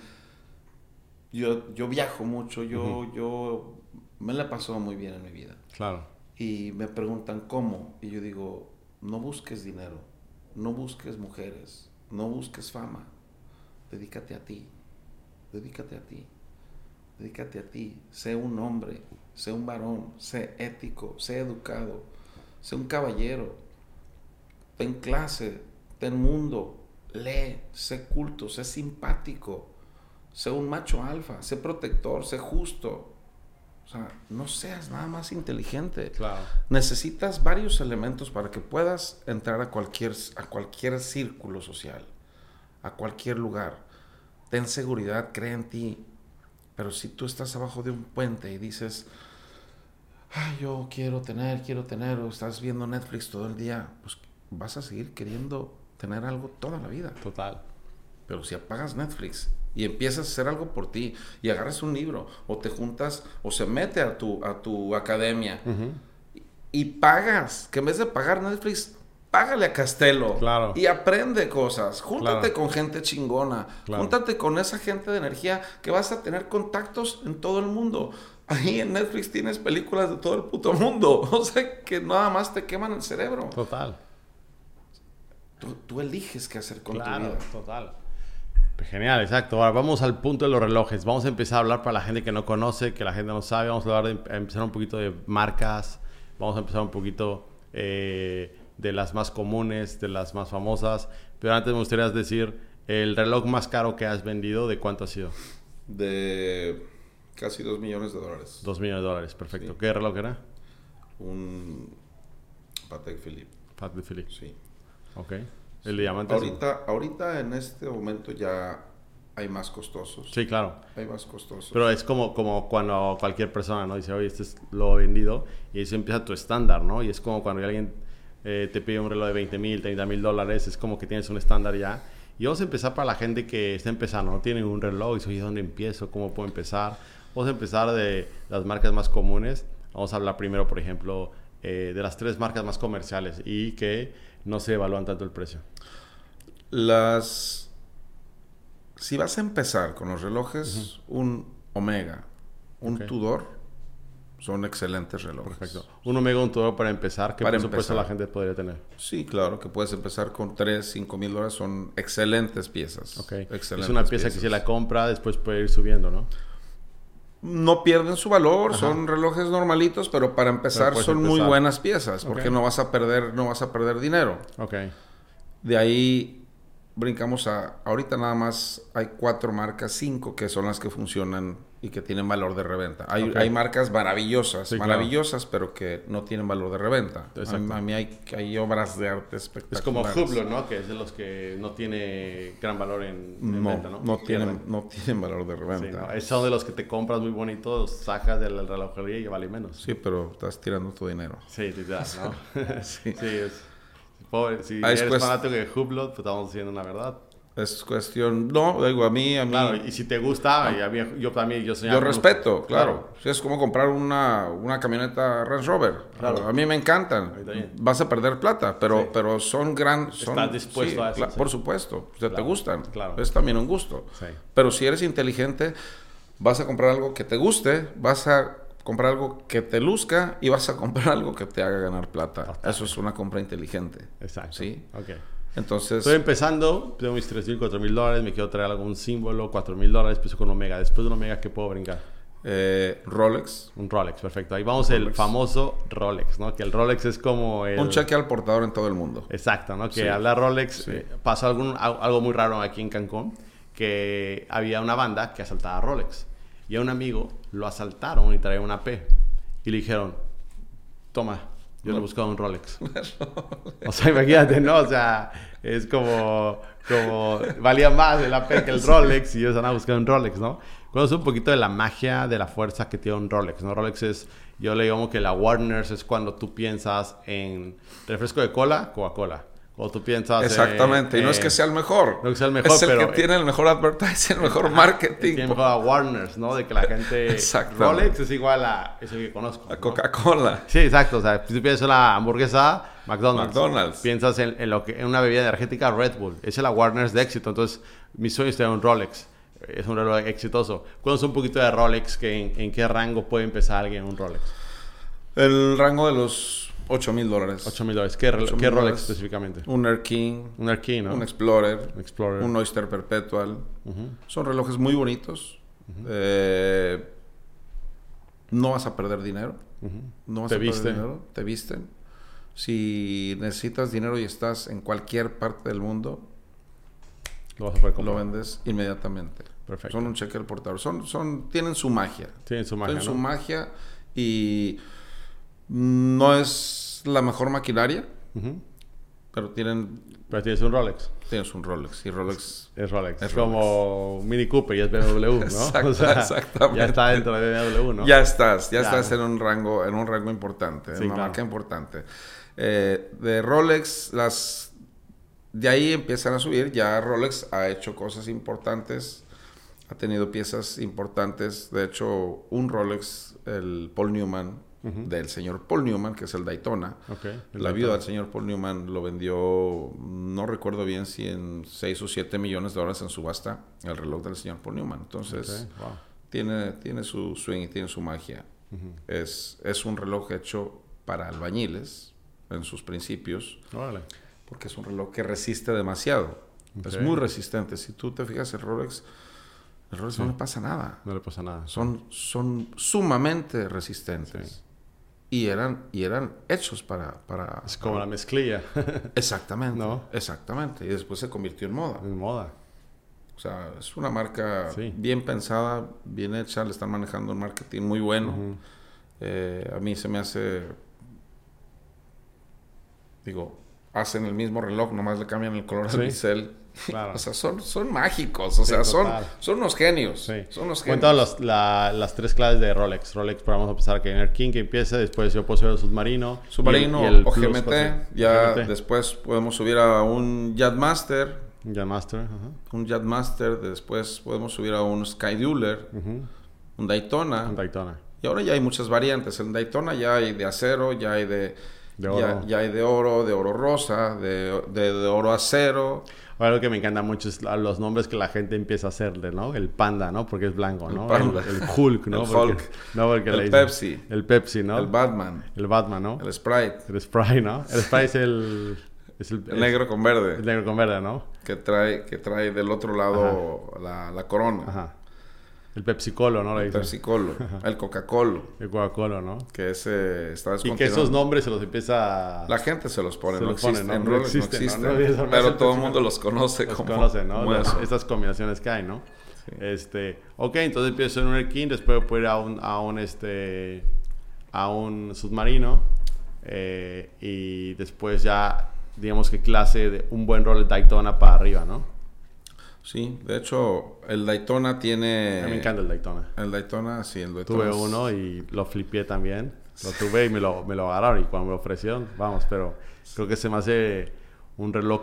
[SPEAKER 2] yo, yo viajo mucho, yo, yo me la paso muy bien en mi vida.
[SPEAKER 1] Claro,
[SPEAKER 2] Y me preguntan cómo. Y yo digo, no busques dinero, no busques mujeres, no busques fama. Dedícate a ti, dedícate a ti, dedícate a ti. Sé un hombre, sé un varón, sé ético, sé educado, sé un caballero. Ten clase, ten mundo, lee, sé culto, sé simpático, sé un macho alfa, sé protector, sé justo. O sea, no seas nada más inteligente.
[SPEAKER 1] claro.
[SPEAKER 2] Necesitas varios elementos para que puedas entrar a cualquier, a cualquier círculo social, a cualquier lugar. Ten seguridad, cree en ti. Pero si tú estás abajo de un puente y dices, Ay, yo quiero tener, quiero tener, o estás viendo Netflix todo el día, pues vas a seguir queriendo tener algo toda la vida.
[SPEAKER 1] Total.
[SPEAKER 2] Pero si apagas Netflix y empiezas a hacer algo por ti y agarras un libro o te juntas o se mete a tu, a tu academia y pagas, que en vez de pagar Netflix, págale a Castelo.
[SPEAKER 1] Claro.
[SPEAKER 2] Y aprende cosas. Júntate
[SPEAKER 1] Claro.
[SPEAKER 2] con gente chingona.
[SPEAKER 1] Claro.
[SPEAKER 2] Júntate con esa gente de energía que vas a tener contactos en todo el mundo. Ahí en Netflix tienes películas de todo el puto mundo. O sea que nada más te queman el cerebro.
[SPEAKER 1] Total.
[SPEAKER 2] Tú, tú eliges qué hacer con tu
[SPEAKER 1] Claro,
[SPEAKER 2] vida.
[SPEAKER 1] total. Genial, exacto. Ahora vamos al punto de los relojes. Vamos a empezar a hablar para la gente que no conoce, que la gente no sabe. Vamos a, hablar de- a empezar un poquito de marcas. Vamos a empezar un poquito eh, de las más comunes, de las más famosas. Pero antes me gustaría decir, el reloj más caro que has vendido, ¿de cuánto ha sido?
[SPEAKER 2] De casi 2 millones de dólares.
[SPEAKER 1] Dos millones de dólares, perfecto.
[SPEAKER 2] Sí.
[SPEAKER 1] ¿Qué reloj era?
[SPEAKER 2] Un Patek Philippe.
[SPEAKER 1] Pat de Philippe.
[SPEAKER 2] Sí.
[SPEAKER 1] Ok. ¿El de diamantes?
[SPEAKER 2] Ahorita, ahorita en este momento ya hay más costosos.
[SPEAKER 1] Sí, claro.
[SPEAKER 2] Hay más costosos.
[SPEAKER 1] Pero es como, como cuando cualquier persona ¿no? dice, oye, este es lo vendido, y eso empieza tu estándar, ¿no? Y es como cuando alguien eh, te pide un reloj de 20 mil, 30 mil dólares, es como que tienes un estándar ya. Y vamos a empezar para la gente que está empezando, no tiene un reloj, y dice, oye, ¿dónde empiezo? ¿Cómo puedo empezar? Vamos a empezar de las marcas más comunes. Vamos a hablar primero, por ejemplo, eh, de las tres marcas más comerciales y que no se evalúan tanto el precio.
[SPEAKER 2] Las... Si vas a empezar con los relojes, un Omega, un. Tudor, son excelentes relojes.
[SPEAKER 1] Perfecto. Un Omega, un Toro para empezar, ¿qué
[SPEAKER 2] Para
[SPEAKER 1] presupuesto
[SPEAKER 2] empezar.
[SPEAKER 1] la gente podría tener?
[SPEAKER 2] Sí, claro, que puedes empezar con 3, 5 mil dólares, son excelentes piezas.
[SPEAKER 1] Ok.
[SPEAKER 2] Excelentes
[SPEAKER 1] es una pieza que si la compra, después puede ir subiendo, ¿no?
[SPEAKER 2] No pierden su valor,
[SPEAKER 1] Ajá.
[SPEAKER 2] son relojes normalitos, pero para empezar son muy buenas piezas, porque no vas a perder, no vas a perder dinero.
[SPEAKER 1] Ok.
[SPEAKER 2] De ahí brincamos a ahorita nada más hay cuatro marcas, cinco que son las que funcionan y que tienen valor de reventa. Hay,
[SPEAKER 1] Ok.
[SPEAKER 2] hay marcas maravillosas,
[SPEAKER 1] Sí, claro.
[SPEAKER 2] maravillosas, pero que no tienen valor de reventa. A, a mí hay, hay obras de arte
[SPEAKER 1] Es
[SPEAKER 2] espectaculares.
[SPEAKER 1] como Hublot, ¿no? Que es de los que no tiene gran valor en, en
[SPEAKER 2] No,
[SPEAKER 1] venta, ¿no?
[SPEAKER 2] no, tienen, no tienen valor de
[SPEAKER 1] Sí,
[SPEAKER 2] reventa.
[SPEAKER 1] ¿no? Es- Son de los que te compras muy bonitos, sacas de la relojería y vale menos.
[SPEAKER 2] Sí, pero estás tirando tu dinero.
[SPEAKER 1] Sí, sí, ¿no?
[SPEAKER 2] Sí.
[SPEAKER 1] sí, es. Pobre, si
[SPEAKER 2] Ah, es
[SPEAKER 1] eres fanático de Hublot, pues estamos diciendo la verdad.
[SPEAKER 2] Es cuestión, no, digo, a mí, a mí,
[SPEAKER 1] Claro, y si te gusta, y a mí- yo también, yo soy
[SPEAKER 2] yo respeto, claro. Es como comprar una, una camioneta Range Rover.
[SPEAKER 1] Claro.
[SPEAKER 2] A mí me encantan. Vas a perder plata, pero,
[SPEAKER 1] Sí.
[SPEAKER 2] pero son gran... Son,
[SPEAKER 1] Estás dispuesto a eso,
[SPEAKER 2] cla-
[SPEAKER 1] sí.
[SPEAKER 2] Por supuesto. O sea, te gustan.
[SPEAKER 1] claro.
[SPEAKER 2] Es también un gusto. Pero si eres inteligente, vas a comprar algo que te guste, vas a comprar algo que te luzca y vas a comprar algo que te haga ganar plata. Eso es una compra inteligente.
[SPEAKER 1] Exacto.
[SPEAKER 2] Sí.
[SPEAKER 1] Ok.
[SPEAKER 2] Entonces,
[SPEAKER 1] Estoy empezando, tengo mis 3 mil, 4 mil dólares, me quiero traer algún símbolo, 4 mil dólares, empiezo con Omega. Después de Omega, ¿qué puedo brincar?
[SPEAKER 2] eh, Rolex,
[SPEAKER 1] Un Rolex, perfecto. Ahí vamos el
[SPEAKER 2] Rolex.
[SPEAKER 1] famoso Rolex, ¿no? Que el Rolex es como el...
[SPEAKER 2] un cheque al portador en todo el mundo.
[SPEAKER 1] Exacto, ¿no? Que
[SPEAKER 2] Sí.
[SPEAKER 1] habla Rolex.
[SPEAKER 2] Sí.
[SPEAKER 1] eh, pasó algún, al- algo muy raro aquí en Cancún, que había una banda que asaltaba a Rolex. Y a un amigo lo asaltaron y traía una P. Y le dijeron, toma, yo le he buscado un Rolex. o sea, imagínate, ¿no? O sea, es como, como valía más el AP que el Rolex y ellos van a buscar un Rolex, ¿no? Conoce un poquito de la magia, de la fuerza que tiene un Rolex, ¿no? Rolex es, yo le digo que la Warners es cuando tú piensas en refresco de cola, Coca-Cola. O tú piensas
[SPEAKER 2] Exactamente.
[SPEAKER 1] en,
[SPEAKER 2] y no es que
[SPEAKER 1] eh,
[SPEAKER 2] sea el mejor.
[SPEAKER 1] no es que sea el mejor,
[SPEAKER 2] es el
[SPEAKER 1] pero-
[SPEAKER 2] que tiene el mejor advertising, el mejor marketing.
[SPEAKER 1] tiene mejor a Warners, ¿no? De que la gente...
[SPEAKER 2] Exactamente.
[SPEAKER 1] Rolex es igual a eso que conozco.
[SPEAKER 2] A
[SPEAKER 1] ¿no?
[SPEAKER 2] Coca-Cola.
[SPEAKER 1] Sí, exacto. O sea, si tú piensas en una hamburguesa, McDonald's.
[SPEAKER 2] McDonald's.
[SPEAKER 1] Piensas en, en lo que, en una bebida energética, Red Bull. Esa es la Warner's de éxito. Entonces, mi sueño es tener un Rolex. Es un reloj exitoso. Cuéntanos un poquito de Rolex, que en, en qué rango puede empezar alguien un Rolex.
[SPEAKER 2] El rango de los 8 mil dólares.
[SPEAKER 1] 8 mil dólares. ¿Qué, relo-
[SPEAKER 2] 8,000
[SPEAKER 1] qué Rolex específicamente?
[SPEAKER 2] Un Air King,
[SPEAKER 1] Un Air King, ¿no?
[SPEAKER 2] un Explorer,
[SPEAKER 1] Un Explorer.
[SPEAKER 2] un Oyster Perpetual. Son relojes muy bonitos. Eh, no vas a perder dinero. No vas
[SPEAKER 1] Te
[SPEAKER 2] a perder
[SPEAKER 1] viste.
[SPEAKER 2] dinero. Te visten. Si necesitas dinero y estás en cualquier parte del mundo,
[SPEAKER 1] Lo vas a poder
[SPEAKER 2] lo vendes inmediatamente.
[SPEAKER 1] Perfecto.
[SPEAKER 2] Son un cheque al portador. Son, son, tienen su magia.
[SPEAKER 1] Tienen su magia,
[SPEAKER 2] Tienen su magia y no es la mejor maquinaria, pero tienen,
[SPEAKER 1] Pero tienes un Rolex.
[SPEAKER 2] tienes un Rolex. Y Rolex
[SPEAKER 1] Es Rolex.
[SPEAKER 2] Es
[SPEAKER 1] como un Mini Cooper y es BMW, ¿no?
[SPEAKER 2] Exacto,
[SPEAKER 1] O sea,
[SPEAKER 2] exactamente.
[SPEAKER 1] Ya está dentro de BMW, ¿no?
[SPEAKER 2] Ya estás, ya
[SPEAKER 1] Ya.
[SPEAKER 2] estás en un rango, en un rango importante,
[SPEAKER 1] Sí,
[SPEAKER 2] en una
[SPEAKER 1] claro.
[SPEAKER 2] marca importante. Eh, de Rolex, las de ahí empiezan a subir. Ya Rolex ha hecho cosas importantes, ha tenido piezas importantes. De hecho, un Rolex, el Paul Newman, del señor Paul Newman, que es el Daytona.
[SPEAKER 1] El
[SPEAKER 2] La
[SPEAKER 1] Daytona.
[SPEAKER 2] viuda del señor Paul Newman lo vendió, no recuerdo bien si en 6 o 7 millones de dólares en subasta, el reloj del señor Paul Newman. Entonces,
[SPEAKER 1] wow.
[SPEAKER 2] tiene, tiene su swing y tiene su magia. es, es un reloj hecho para albañiles en sus principios, porque es un reloj que resiste demasiado. Es muy resistente. Si tú te fijas, el Rolex, el Rolex no le pasa nada.
[SPEAKER 1] No le pasa nada.
[SPEAKER 2] Son, son sumamente resistentes.
[SPEAKER 1] Sí.
[SPEAKER 2] Y eran, y eran hechos para... para
[SPEAKER 1] Es como
[SPEAKER 2] para-
[SPEAKER 1] la mezclilla
[SPEAKER 2] Exactamente.
[SPEAKER 1] ¿No?
[SPEAKER 2] Exactamente. Y después se convirtió en moda.
[SPEAKER 1] en moda.
[SPEAKER 2] O sea, es una marca
[SPEAKER 1] Sí.
[SPEAKER 2] bien pensada, bien hecha, le están manejando un marketing muy bueno. Eh, a mí se me hace, digo, hacen el mismo reloj, nomás le cambian el color
[SPEAKER 1] Sí.
[SPEAKER 2] al bisel.
[SPEAKER 1] Claro.
[SPEAKER 2] o sea, son, son mágicos, o
[SPEAKER 1] Sí,
[SPEAKER 2] sea, son, son unos genios.
[SPEAKER 1] Sí.
[SPEAKER 2] Son unos genios.
[SPEAKER 1] Cuéntanos los- la- las tres claves de Rolex. Rolex, pero vamos a empezar que en el King que empiece, después yo puedo subir el submarino.
[SPEAKER 2] Submarino
[SPEAKER 1] y el- y el
[SPEAKER 2] o GMT, ya
[SPEAKER 1] GMT.
[SPEAKER 2] después podemos subir a un Yachtmaster,
[SPEAKER 1] ajá.
[SPEAKER 2] un Yachtmaster, después podemos subir a un Skydueler,
[SPEAKER 1] Ujú.
[SPEAKER 2] un Daytona.
[SPEAKER 1] Un Daytona.
[SPEAKER 2] Y ahora ya hay muchas variantes. En Daytona ya hay de acero, ya hay de,
[SPEAKER 1] De
[SPEAKER 2] ya-
[SPEAKER 1] oro.
[SPEAKER 2] Ya, hay de oro, de oro rosa, de, de- de oro acero.
[SPEAKER 1] Lo que me encanta mucho es los nombres que la gente empieza a hacerle, ¿no? El panda, ¿no? Porque es blanco, ¿no? El, el Hulk, ¿no?
[SPEAKER 2] El
[SPEAKER 1] Porque-
[SPEAKER 2] Hulk.
[SPEAKER 1] no, porque
[SPEAKER 2] El
[SPEAKER 1] le dicen-
[SPEAKER 2] Pepsi.
[SPEAKER 1] El Pepsi, ¿no?
[SPEAKER 2] El Batman,
[SPEAKER 1] El Batman, ¿no?
[SPEAKER 2] el Sprite,
[SPEAKER 1] El Sprite, ¿no? El Sprite es el... Es el,
[SPEAKER 2] el negro con verde,
[SPEAKER 1] El negro con verde, ¿no?
[SPEAKER 2] que trae, que trae del otro lado la, la corona.
[SPEAKER 1] Ajá. El Pepsi Colo, ¿no?
[SPEAKER 2] El. Pepsi Colo, el Coca-Cola,
[SPEAKER 1] El Coca-Cola, ¿no?
[SPEAKER 2] que ese está
[SPEAKER 1] Y que esos nombres se los empieza...
[SPEAKER 2] La gente se los pone,
[SPEAKER 1] Se
[SPEAKER 2] no
[SPEAKER 1] los pone,
[SPEAKER 2] existen,
[SPEAKER 1] ¿no? No existen, ¿no?
[SPEAKER 2] existen,
[SPEAKER 1] No,
[SPEAKER 2] pero todo el mundo los conoce
[SPEAKER 1] los
[SPEAKER 2] como,
[SPEAKER 1] conocen, ¿no?
[SPEAKER 2] como
[SPEAKER 1] Las-. Estas combinaciones que hay, ¿no? Este, ok, entonces empiezo en un Air King, después puedo ir a un, a un, este, a un submarino eh, y después ya, digamos que clase de un buen rol de Daytona para arriba, ¿no?
[SPEAKER 2] Sí, de hecho, el Daytona tiene...
[SPEAKER 1] A mí me encanta el Daytona.
[SPEAKER 2] El Daytona, sí, el Daytona.
[SPEAKER 1] Tuve
[SPEAKER 2] es-
[SPEAKER 1] uno y lo flipé también. Lo tuve y me lo, me lo agarraron y cuando me lo ofrecieron, vamos, pero creo que se me hace un reloj,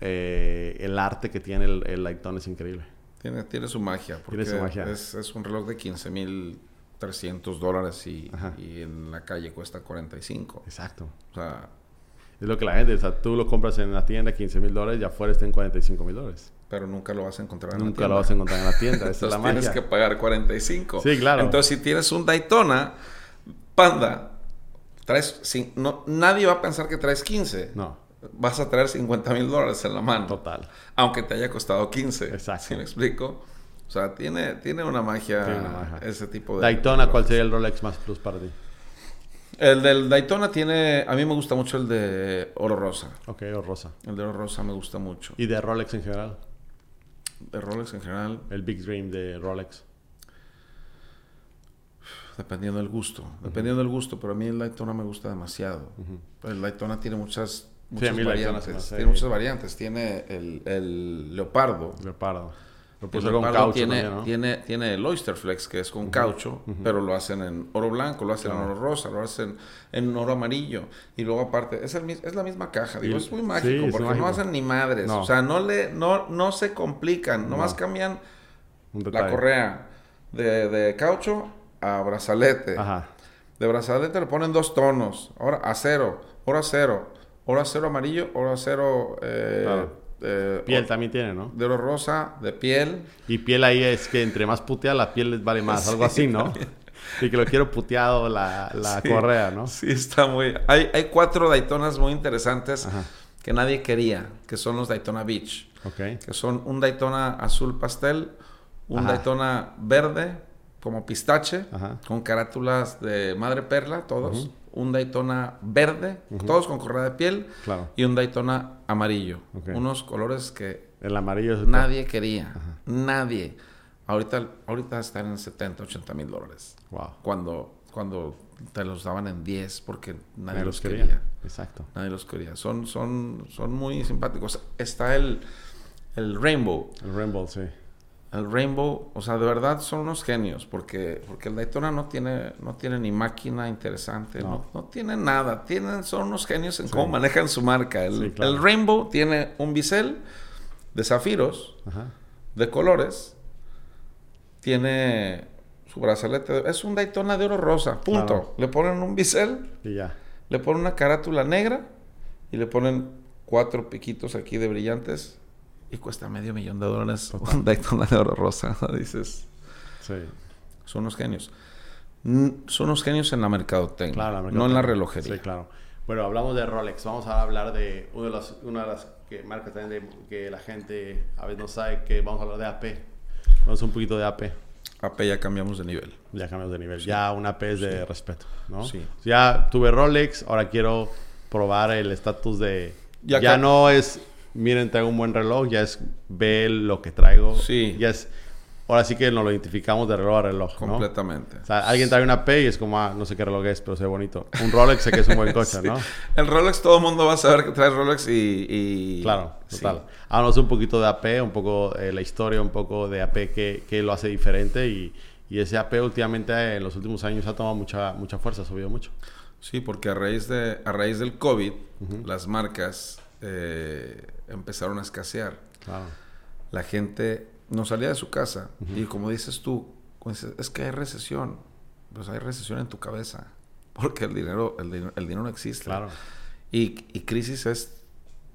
[SPEAKER 1] eh, el arte que tiene el, el Daytona es increíble.
[SPEAKER 2] Tiene, tiene su magia. Porque
[SPEAKER 1] Tiene su magia.
[SPEAKER 2] Es, es un reloj de 15.300 dólares y, y en la calle cuesta 45.
[SPEAKER 1] Exacto.
[SPEAKER 2] O sea,
[SPEAKER 1] Es lo que la gente, o sea, tú lo compras en la tienda 15 mil dólares y afuera está en 45 mil dólares.
[SPEAKER 2] Pero nunca lo vas a encontrar en la
[SPEAKER 1] Nunca
[SPEAKER 2] tienda.
[SPEAKER 1] lo vas a encontrar en la tienda, esa es la
[SPEAKER 2] tienes
[SPEAKER 1] magia.
[SPEAKER 2] que pagar 45.
[SPEAKER 1] Sí, claro.
[SPEAKER 2] Entonces, si tienes un Daytona, Panda, traes... sin- no, nadie va a pensar que traes 15.
[SPEAKER 1] No.
[SPEAKER 2] vas a traer 50 mil dólares en la mano.
[SPEAKER 1] Total.
[SPEAKER 2] Aunque te haya costado 15.
[SPEAKER 1] Exacto.
[SPEAKER 2] ¿Sí me explico? O sea, tiene, tiene una magia
[SPEAKER 1] Tiene una magia.
[SPEAKER 2] ese tipo de...
[SPEAKER 1] Daytona,
[SPEAKER 2] de
[SPEAKER 1] ¿cuál sería el Rolex más plus para ti?
[SPEAKER 2] El del Daytona tiene... A mí me gusta mucho el de oro rosa.
[SPEAKER 1] Ok, o rosa.
[SPEAKER 2] El de oro rosa me gusta mucho.
[SPEAKER 1] ¿Y de Rolex en general?
[SPEAKER 2] De Rolex en general,
[SPEAKER 1] El Big Dream de Rolex.
[SPEAKER 2] dependiendo del gusto. Dependiendo del gusto, pero a mí el Daytona me gusta demasiado. El Daytona tiene muchas, muchas variantes. Tiene muchas variantes. Tiene el, el leopardo.
[SPEAKER 1] Leopardo. Lo
[SPEAKER 2] El
[SPEAKER 1] puse con
[SPEAKER 2] leopardo
[SPEAKER 1] caucho
[SPEAKER 2] tiene,
[SPEAKER 1] también, ¿no?
[SPEAKER 2] tiene, tiene el Oyster Flex, que es con caucho, pero lo hacen en oro blanco, lo hacen en oro rosa, lo hacen en oro amarillo. Y luego aparte, es, el es la misma caja. Digo, es muy mágico, porque
[SPEAKER 1] mágico.
[SPEAKER 2] no hacen ni madres.
[SPEAKER 1] No.
[SPEAKER 2] O sea, no, le, no, no se complican, nomás
[SPEAKER 1] No.
[SPEAKER 2] cambian la correa de, de caucho a brazalete.
[SPEAKER 1] Ajá.
[SPEAKER 2] De brazalete le ponen dos tonos. Ahora acero, oro acero, oro acero amarillo, oro acero eh,
[SPEAKER 1] Claro.
[SPEAKER 2] Eh,
[SPEAKER 1] Piel
[SPEAKER 2] o-
[SPEAKER 1] también tiene, ¿no?
[SPEAKER 2] de oro rosa, de piel.
[SPEAKER 1] Y piel ahí es que entre más putea la piel les vale más, algo así, ¿no? Y que lo quiero puteado la, la
[SPEAKER 2] Sí.
[SPEAKER 1] correa, ¿no?
[SPEAKER 2] Sí, está muy... Hay, hay cuatro Daytonas muy interesantes
[SPEAKER 1] Ajá.
[SPEAKER 2] que nadie quería, que son los Daytona Beach.
[SPEAKER 1] Ok.
[SPEAKER 2] Que son un Daytona azul pastel, un
[SPEAKER 1] Ajá.
[SPEAKER 2] Daytona verde, como pistache,
[SPEAKER 1] Ajá.
[SPEAKER 2] con carátulas de madre perla, todos. Un Daytona verde, todos con correa de piel.
[SPEAKER 1] Claro.
[SPEAKER 2] Y un Daytona amarillo. Unos colores que
[SPEAKER 1] El amarillo es
[SPEAKER 2] nadie quería. Nadie. Ahorita, ahorita están en 70, 80 mil dólares.
[SPEAKER 1] Wow.
[SPEAKER 2] Cuando, cuando te los daban en 10 porque nadie
[SPEAKER 1] Nadie
[SPEAKER 2] los quería.
[SPEAKER 1] Exacto.
[SPEAKER 2] Nadie los quería. Son, son, son muy simpáticos. Está el, el Rainbow.
[SPEAKER 1] El Rainbow, sí.
[SPEAKER 2] El Rainbow, o sea, de verdad son unos genios, porque, porque el Daytona no tiene, no tiene ni máquina interesante, no,
[SPEAKER 1] No.
[SPEAKER 2] no tiene nada. Tienen, son unos genios en cómo manejan su marca. El,
[SPEAKER 1] Sí, claro.
[SPEAKER 2] el Rainbow tiene un bisel de zafiros,
[SPEAKER 1] Ajá.
[SPEAKER 2] de colores, tiene su brazalete, es un Daytona de oro rosa, punto.
[SPEAKER 1] Claro.
[SPEAKER 2] Le ponen un bisel,
[SPEAKER 1] Y ya.
[SPEAKER 2] le ponen una carátula negra y le ponen cuatro piquitos aquí de brillantes y cuesta medio millón de dólares un Daytona de oro rosa. Dices,
[SPEAKER 1] Sí.
[SPEAKER 2] son unos genios. Son unos genios en la mercadotecnia,
[SPEAKER 1] Claro, la
[SPEAKER 2] no en la
[SPEAKER 1] mercadotecnia.
[SPEAKER 2] relojería.
[SPEAKER 1] Sí, claro. Bueno, hablamos de Rolex. Vamos a hablar de una de las, una de las que, marcas también de, que la gente a veces no sabe que vamos a hablar de AP. Vamos un poquito de AP.
[SPEAKER 2] AP ya cambiamos de nivel.
[SPEAKER 1] Ya cambiamos de nivel. Ya una AP es de respeto, ¿no?
[SPEAKER 2] Sí.
[SPEAKER 1] Ya tuve Rolex, ahora quiero probar el estatus de...
[SPEAKER 2] Ya
[SPEAKER 1] Ya, no es, miren, traigo un buen reloj, ya es, ve lo que traigo.
[SPEAKER 2] Sí.
[SPEAKER 1] Ya es, ahora sí que nos lo identificamos de reloj a reloj, ¿no?
[SPEAKER 2] Completamente.
[SPEAKER 1] O sea, alguien trae una AP y es como, ah, no sé qué reloj es, pero se ve bonito. Un Rolex sé que es un buen coche,
[SPEAKER 2] Sí.
[SPEAKER 1] ¿no?
[SPEAKER 2] El Rolex, todo el mundo va a saber que trae Rolex y... y-
[SPEAKER 1] Claro,
[SPEAKER 2] sí.
[SPEAKER 1] total. Háblanos un poquito de AP, un poco eh, la historia, un poco de AP que, que lo hace diferente y, y ese AP últimamente en los últimos años ha tomado mucha, mucha fuerza, ha subido mucho.
[SPEAKER 2] Sí, porque a raíz, de, a raíz del COVID, las marcas eh, empezaron a escasear.
[SPEAKER 1] Claro.
[SPEAKER 2] La gente no salía de su casa. Y como dices tú, es que hay recesión. Pues hay recesión en tu cabeza. Porque el dinero, el, dinero- el dinero no existe.
[SPEAKER 1] Claro,
[SPEAKER 2] Y, y crisis es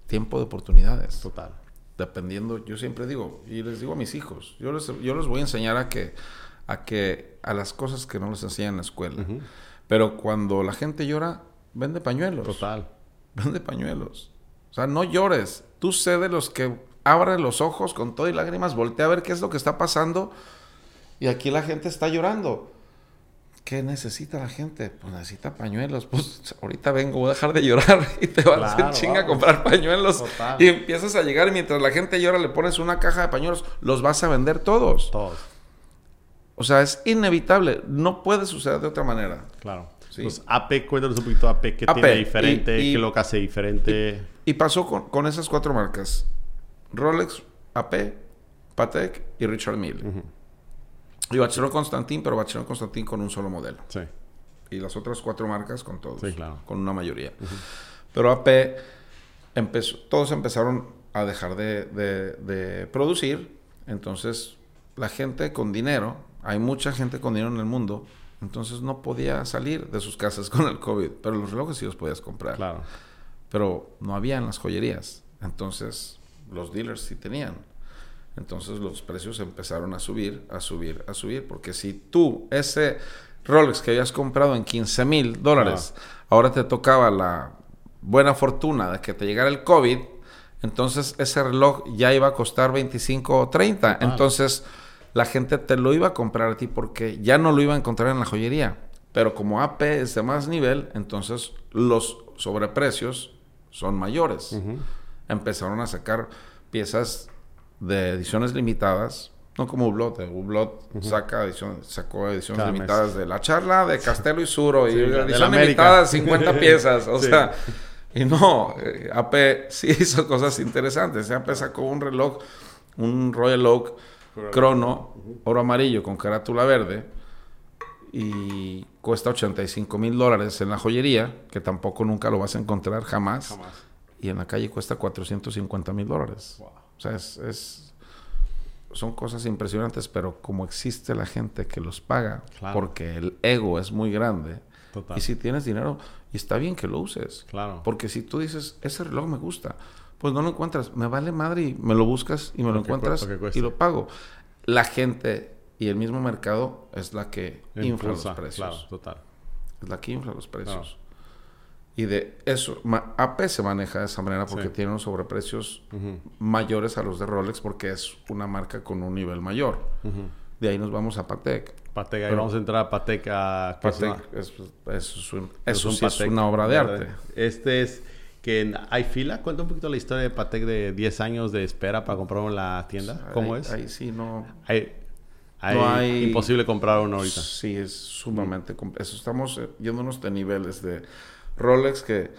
[SPEAKER 2] tiempo de oportunidades.
[SPEAKER 1] total.
[SPEAKER 2] Dependiendo, yo siempre digo, y les digo a mis hijos, yo les, yo les voy a enseñar a que, a que, a las cosas que no les enseñan en la escuela.
[SPEAKER 1] Ujú.
[SPEAKER 2] Pero cuando la gente llora, vende pañuelos.
[SPEAKER 1] Total.
[SPEAKER 2] Vende pañuelos. O sea, no llores. Tú sé de los que abre los ojos con todo y lágrimas, voltea a ver qué es lo que está pasando. Y aquí la gente está llorando. ¿Qué necesita la gente? Pues necesita pañuelos. Pues ahorita vengo, voy a dejar de llorar y te vas en
[SPEAKER 1] Claro,
[SPEAKER 2] chinga a comprar pañuelos.
[SPEAKER 1] Total.
[SPEAKER 2] Y empiezas a llegar y mientras la gente llora le pones una caja de pañuelos. Los vas a vender todos.
[SPEAKER 1] Todos.
[SPEAKER 2] O sea, es inevitable. No puede suceder de otra manera.
[SPEAKER 1] Claro.
[SPEAKER 2] Sí.
[SPEAKER 1] Pues AP, cuéntanos un poquito AP, qué
[SPEAKER 2] AP,
[SPEAKER 1] tiene diferente,
[SPEAKER 2] y- y-
[SPEAKER 1] qué lo que hace diferente.
[SPEAKER 2] Y pasó con, con esas cuatro marcas. Rolex, AP, Patek y Richard Mille.
[SPEAKER 1] Ujú.
[SPEAKER 2] Y Bachelor Constantin, pero Bachelor Constantin con un solo modelo.
[SPEAKER 1] Sí,
[SPEAKER 2] Y las otras cuatro marcas con todos.
[SPEAKER 1] Sí, claro.
[SPEAKER 2] Con una mayoría. Pero AP, empezó, todos empezaron a dejar de, de- de producir. Entonces, la gente con dinero, hay mucha gente con dinero en el mundo, entonces no podía salir de sus casas con el COVID. Pero los relojes sí los podías comprar
[SPEAKER 1] claro.
[SPEAKER 2] pero no había en las joyerías. Entonces, los dealers sí tenían. Entonces, los precios empezaron a subir, a subir, a subir. Porque si tú, ese Rolex que habías comprado en 15 mil dólares, ahora te tocaba la buena fortuna de que te llegara el COVID, entonces ese reloj ya iba a costar 25 o 30. Entonces la gente te lo iba a comprar a ti porque ya no lo iba a encontrar en la joyería. Pero como AP es de más nivel, entonces los sobreprecios son mayores. Empezaron a sacar piezas de ediciones limitadas, no como Hublot. Hublot saca sacó ediciones limitadas de la charla de Castelo y Suro y edición limitada 50 piezas. O sea, y no, eh, AP sí hizo cosas interesantes. AP sacó un reloj, un Royal Oak Crono, oro amarillo con carátula verde y cuesta 85 mil dólares en la joyería, que tampoco nunca lo vas a encontrar jamás. jamás. Y en la calle cuesta 450 mil dólares. O sea, es, son cosas impresionantes, pero como existe la gente que los paga, porque el ego es muy grande. Y si tienes dinero, y está bien que lo uses.
[SPEAKER 1] Claro.
[SPEAKER 2] Porque si tú dices, ese reloj me gusta, pues no lo encuentras. Me vale madre y me lo buscas y me lo encuentras y lo pago. La gente y el mismo mercado es la que infla los precios.
[SPEAKER 1] Claro, total.
[SPEAKER 2] Es la que infla los precios. Y de eso, AP se maneja de esa manera porque tiene unos sobreprecios mayores a los de Rolex porque es una marca con un nivel mayor. De ahí nos vamos a Patek.
[SPEAKER 1] Patek, ahí vamos a entrar a Patek. A,
[SPEAKER 2] Patek es, eso sí es una obra de arte.
[SPEAKER 1] Este es que hay fila. Cuenta un poquito la historia de Patek de 10 años de espera para comprarlo en la tienda. Pues ¿Cómo es?
[SPEAKER 2] Ahí sí no...
[SPEAKER 1] Hay, hay, imposible comprar uno ahorita.
[SPEAKER 2] Sí, es sumamente... Eso estamos eh, yéndonos de niveles de Rolex que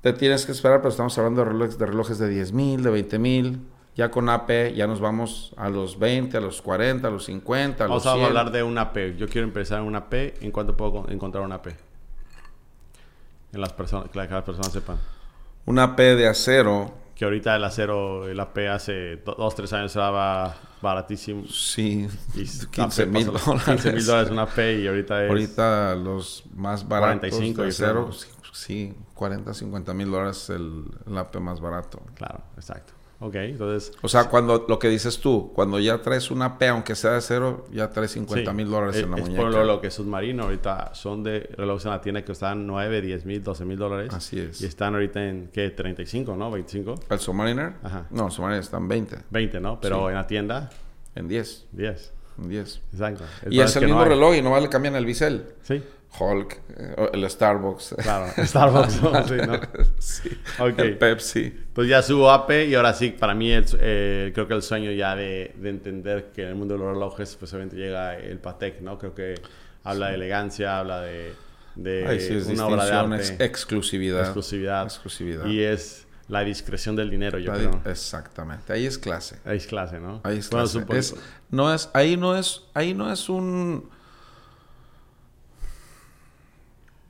[SPEAKER 2] te tienes que esperar, pero estamos hablando de Rolex de relojes de 10 mil, de 20 mil. Ya con AP ya nos vamos a los 20, a los 40, a los 50, a los
[SPEAKER 1] Vamos a hablar de un AP. Yo quiero empezar en un AP. ¿En cuánto puedo encontrar un AP? En las personas, que las personas sepan.
[SPEAKER 2] Un AP de acero.
[SPEAKER 1] Que ahorita el acero, el AP hace dos, tres años estaba baratísimo.
[SPEAKER 2] Sí, 15 mil dólares.
[SPEAKER 1] 15 mil dólares una AP y ahorita es...
[SPEAKER 2] Ahorita los más baratos 45 de acero, sí, 40, 50 mil dólares el, el AP más barato.
[SPEAKER 1] Claro, exacto. Ok, entonces...
[SPEAKER 2] O sea, cuando lo que dices tú, cuando ya traes una P, aunque sea de cero, ya traes 50 mil dólares en la es
[SPEAKER 1] Por lo, que es submarino, ahorita son de relojes en la tienda que están 9, 10 mil, 12 mil dólares.
[SPEAKER 2] Así es.
[SPEAKER 1] Y están ahorita en, ¿qué? 35, ¿no? 25.
[SPEAKER 2] ¿El Submariner? Ajá. No, el Submariner están 20.
[SPEAKER 1] 20, ¿no? Pero en la tienda...
[SPEAKER 2] En 10.
[SPEAKER 1] 10.
[SPEAKER 2] En 10.
[SPEAKER 1] Exacto.
[SPEAKER 2] y es el mismo reloj y no le cambian el bisel.
[SPEAKER 1] Sí.
[SPEAKER 2] Hulk, eh, el Starbucks.
[SPEAKER 1] Claro, Starbucks, sí, ¿no?
[SPEAKER 2] sí. El Pepsi.
[SPEAKER 1] Pues ya subo AP y ahora sí, para mí eh, creo que el sueño ya de, de, entender que en el mundo de los relojes, pues obviamente llega el Patek, ¿no? Creo que habla de elegancia, habla de, de una obra de arte.
[SPEAKER 2] exclusividad.
[SPEAKER 1] Exclusividad.
[SPEAKER 2] Exclusividad.
[SPEAKER 1] Y es la discreción del dinero, yo creo.
[SPEAKER 2] Exactamente. Ahí es clase.
[SPEAKER 1] Ahí es clase, ¿no?
[SPEAKER 2] Ahí es clase. no es, ahí no es, ahí no es un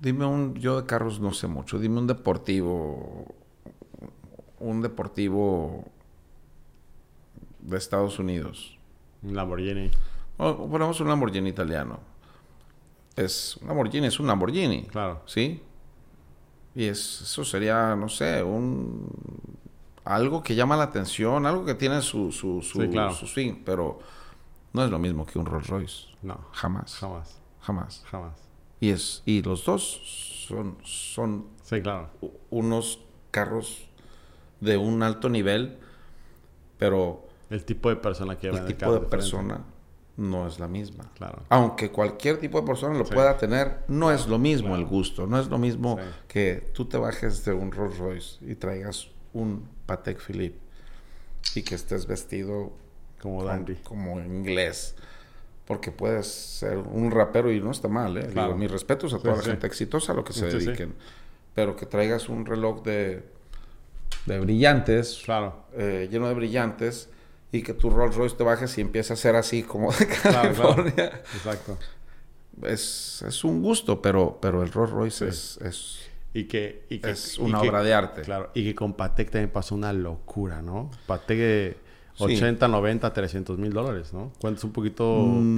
[SPEAKER 2] Dime un, yo de carros no sé mucho, dime un deportivo, un deportivo de Estados Unidos.
[SPEAKER 1] Un Lamborghini.
[SPEAKER 2] O ponemos un Lamborghini italiano. Es un Lamborghini, es un Lamborghini.
[SPEAKER 1] Claro.
[SPEAKER 2] ¿Sí? Y es, eso sería, no sé, un algo que llama la atención, algo que tiene su, su, su, su swing, pero no es lo mismo que un Rolls Royce.
[SPEAKER 1] No.
[SPEAKER 2] Jamás.
[SPEAKER 1] Jamás.
[SPEAKER 2] Jamás.
[SPEAKER 1] Jamás.
[SPEAKER 2] Y, es, y los dos son, son
[SPEAKER 1] sí, claro.
[SPEAKER 2] unos carros de un alto nivel, pero...
[SPEAKER 1] El tipo de persona que
[SPEAKER 2] El tipo de persona no es la misma.
[SPEAKER 1] Claro.
[SPEAKER 2] Aunque cualquier tipo de persona lo pueda tener, no es lo mismo el gusto. No es lo mismo que tú te bajes de un Rolls Royce y traigas un Patek Philippe y que estés vestido
[SPEAKER 1] como dandy.
[SPEAKER 2] Como inglés porque puedes ser un rapero y no está mal, ¿eh? Digo, mis respetos a toda la gente exitosa a lo que se dediquen. Pero que traigas un reloj de, de brillantes,
[SPEAKER 1] claro.
[SPEAKER 2] Eh, lleno de brillantes, y que tu Rolls Royce te bajes y empiece a ser así como de California.
[SPEAKER 1] Exacto.
[SPEAKER 2] Es, es, un gusto, pero, pero el Rolls Royce es, es,
[SPEAKER 1] y que, y que,
[SPEAKER 2] es una obra de arte.
[SPEAKER 1] Claro, y que con Patek también pasó una locura, ¿no? Patek 80, 90, 300 mil dólares, ¿no? Cuéntanos un poquito